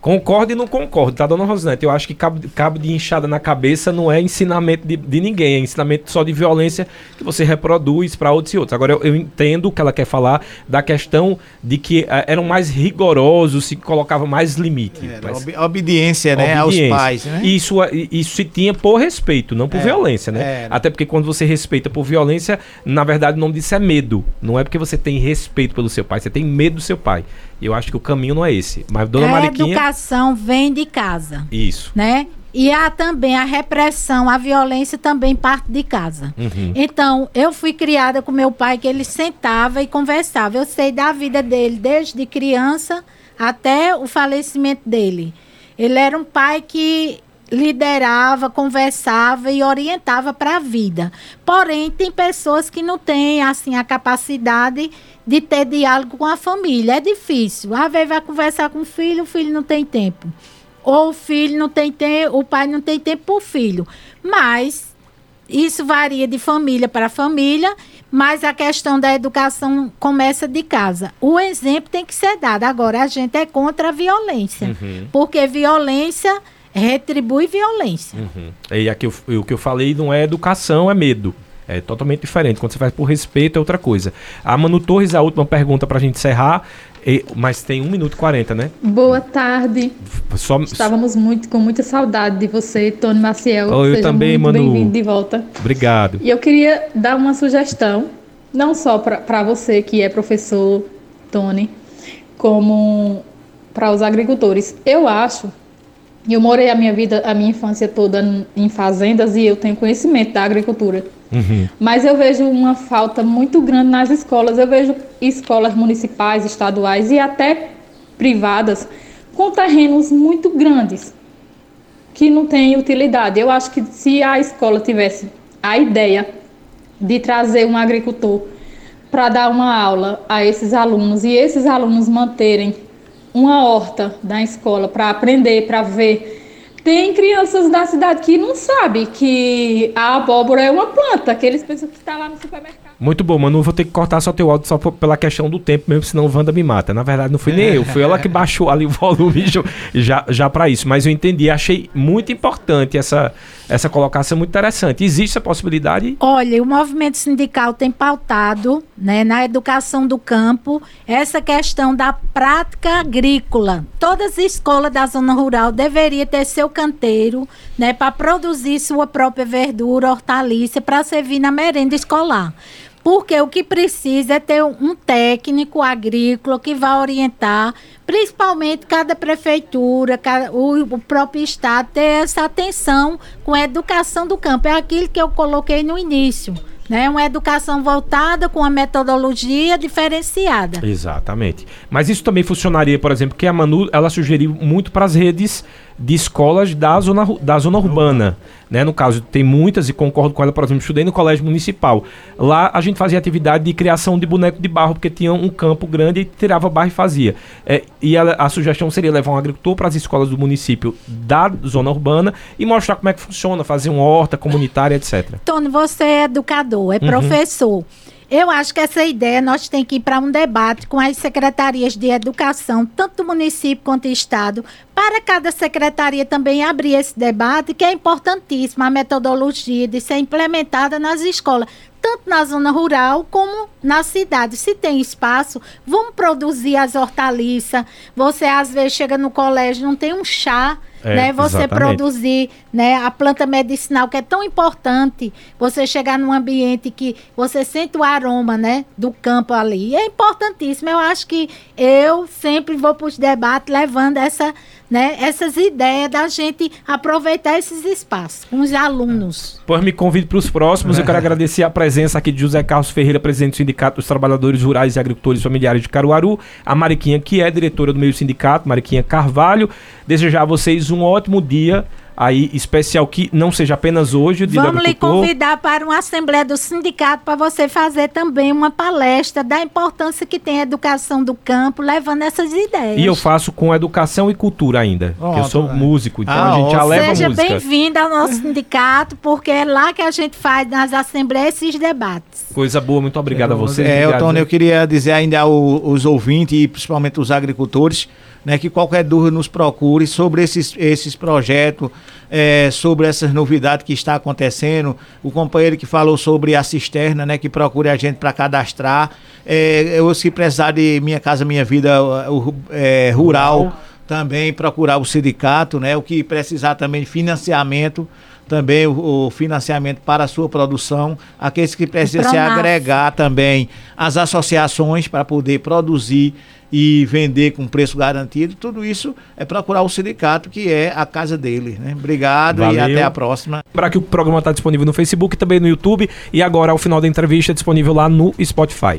Concordo e não concordo, tá, dona Rosinete? Eu acho que cabo, cabo de inchada na cabeça não é ensinamento de, de ninguém, é ensinamento só de violência que você reproduz para outros e outros. Agora, eu, eu, entendo o que ela quer falar da questão de que uh, eram mais rigorosos, se colocava mais limite. É, mas, ob obediência, né, obediência. aos pais, né? Isso, isso se tinha por respeito, não por é, violência, né? É, Até porque quando você respeita por violência, na verdade o nome disso é medo. Não é porque você tem respeito pelo seu pai, você tem medo do seu pai. E eu acho que o caminho não é esse. Mas Dona a Mariquinha... educação vem de casa. Isso. Né? E há também a repressão, a violência também parte de casa. Uhum. Então, eu fui criada com meu pai que ele sentava e conversava. Eu sei da vida dele desde criança até o falecimento dele. Ele era um pai que liderava, conversava e orientava para a vida. Porém, tem pessoas que não têm assim a capacidade de ter diálogo com a família. É difícil. Às vezes vai conversar com o filho, o filho não tem tempo. Ou o filho não tem tempo, o pai não tem tempo para o filho. Mas isso varia de família para família, mas a questão da educação começa de casa. O exemplo tem que ser dado. Agora, a gente é contra a violência. Uhum. Porque violência retribui violência. Uhum. E aqui o que eu falei não é educação, é medo. É totalmente diferente. Quando você faz por respeito é outra coisa. A Manu Torres, a última pergunta para a gente encerrar. E, mas tem 1 minuto e 40, né? Boa tarde. Só... Estávamos muito com muita saudade de você, Tony Maciel. Oh, eu Seja também, muito Manu. Bem-vindo de volta. Obrigado. E eu queria dar uma sugestão, não só para você que é professor, Tony, como para os agricultores. Eu acho eu morei a minha vida, a minha infância toda em fazendas e eu tenho conhecimento da agricultura. Uhum. Mas eu vejo uma falta muito grande nas escolas. Eu vejo escolas municipais, estaduais e até privadas com terrenos muito grandes que não têm utilidade. Eu acho que se a escola tivesse a ideia de trazer um agricultor para dar uma aula a esses alunos e esses alunos manterem uma horta da escola para aprender, para ver. Tem crianças da cidade que não sabem que a abóbora é uma planta, que eles pensam que está lá no supermercado. Muito bom, mano. Vou ter que cortar só teu áudio só pela questão do tempo mesmo, senão o Wanda me mata. Na verdade, não fui nem eu, foi ela que baixou ali o [laughs] volume já, já para isso. Mas eu entendi, achei muito importante essa, essa colocação, muito interessante. Existe a possibilidade? Olha, o movimento sindical tem pautado né, na educação do campo essa questão da prática agrícola. Todas as escolas da zona rural deveriam ter seu canteiro né, para produzir sua própria verdura, hortaliça, para servir na merenda escolar. Porque o que precisa é ter um técnico agrícola que vá orientar, principalmente cada prefeitura, cada, o, o, próprio Estado, ter essa atenção com a educação do campo. É aquilo que eu coloquei no início. Né? Uma educação voltada com a metodologia diferenciada. Exatamente. Mas isso também funcionaria, por exemplo, que a Manu ela sugeriu muito para as redes de escolas da zona, da zona urbana. Né? No caso, tem muitas e concordo com ela, por exemplo, estudei no colégio municipal. Lá a gente fazia atividade de criação de boneco de barro, porque tinha um campo grande e tirava barro e fazia. É, e a, a, sugestão seria levar um agricultor para as escolas do município da zona urbana e mostrar como é que funciona, fazer uma horta comunitária, etc. Tony, você é educador, é uhum. professor. Eu acho que essa ideia nós temos que ir para um debate com as secretarias de educação, tanto do município quanto do estado, para cada secretaria também abrir esse debate, que é importantíssimo. A metodologia de ser implementada nas escolas, tanto na zona rural como na cidade. Se tem espaço, vamos produzir as hortaliças. Você às vezes chega no colégio, não tem um chá é, né? Você exatamente. produzir né, a planta medicinal, que é tão importante, você chegar num ambiente que você sente o aroma né, do campo ali. É importantíssimo. Eu acho que eu sempre vou para os debates levando essa, né, essas ideias da gente aproveitar esses espaços com os alunos. Pois me convido para os próximos. Eu quero agradecer a presença aqui de José Carlos Ferreira, presidente do Sindicato dos Trabalhadores Rurais e Agricultores Familiares de Caruaru, a Mariquinha, que é diretora do meio sindicato, Mariquinha Carvalho. Desejar a vocês um ótimo dia aí especial que não seja apenas hoje. Vamos lhe convidar para uma assembleia do sindicato para você fazer também uma palestra da importância que tem a educação do campo, levando essas ideias. E eu faço com educação e cultura ainda, oh, eu sou é. músico, então ah, a gente já leva Seja bem-vindo ao nosso sindicato, porque é lá que a gente faz nas assembleias esses debates. Coisa boa, muito obrigado é, a você. É, Tony, eu queria dizer ainda aos ouvintes e principalmente os agricultores né, que qualquer dúvida nos procure sobre esses, esses projetos, é, sobre essas novidades que está acontecendo. O companheiro que falou sobre a cisterna, né, que procure a gente para cadastrar. É, eu, se precisar de Minha Casa Minha Vida é, rural, também procurar o sindicato, né, o que precisar também de financiamento também o, o, financiamento para a sua produção, aqueles que precisam se agregar também as associações para poder produzir e vender com preço garantido, tudo isso é procurar o sindicato, que é a casa dele. Né? Obrigado Valeu. e até a próxima. Para que o programa está disponível no Facebook, também no YouTube e agora, ao final da entrevista, é disponível lá no Spotify.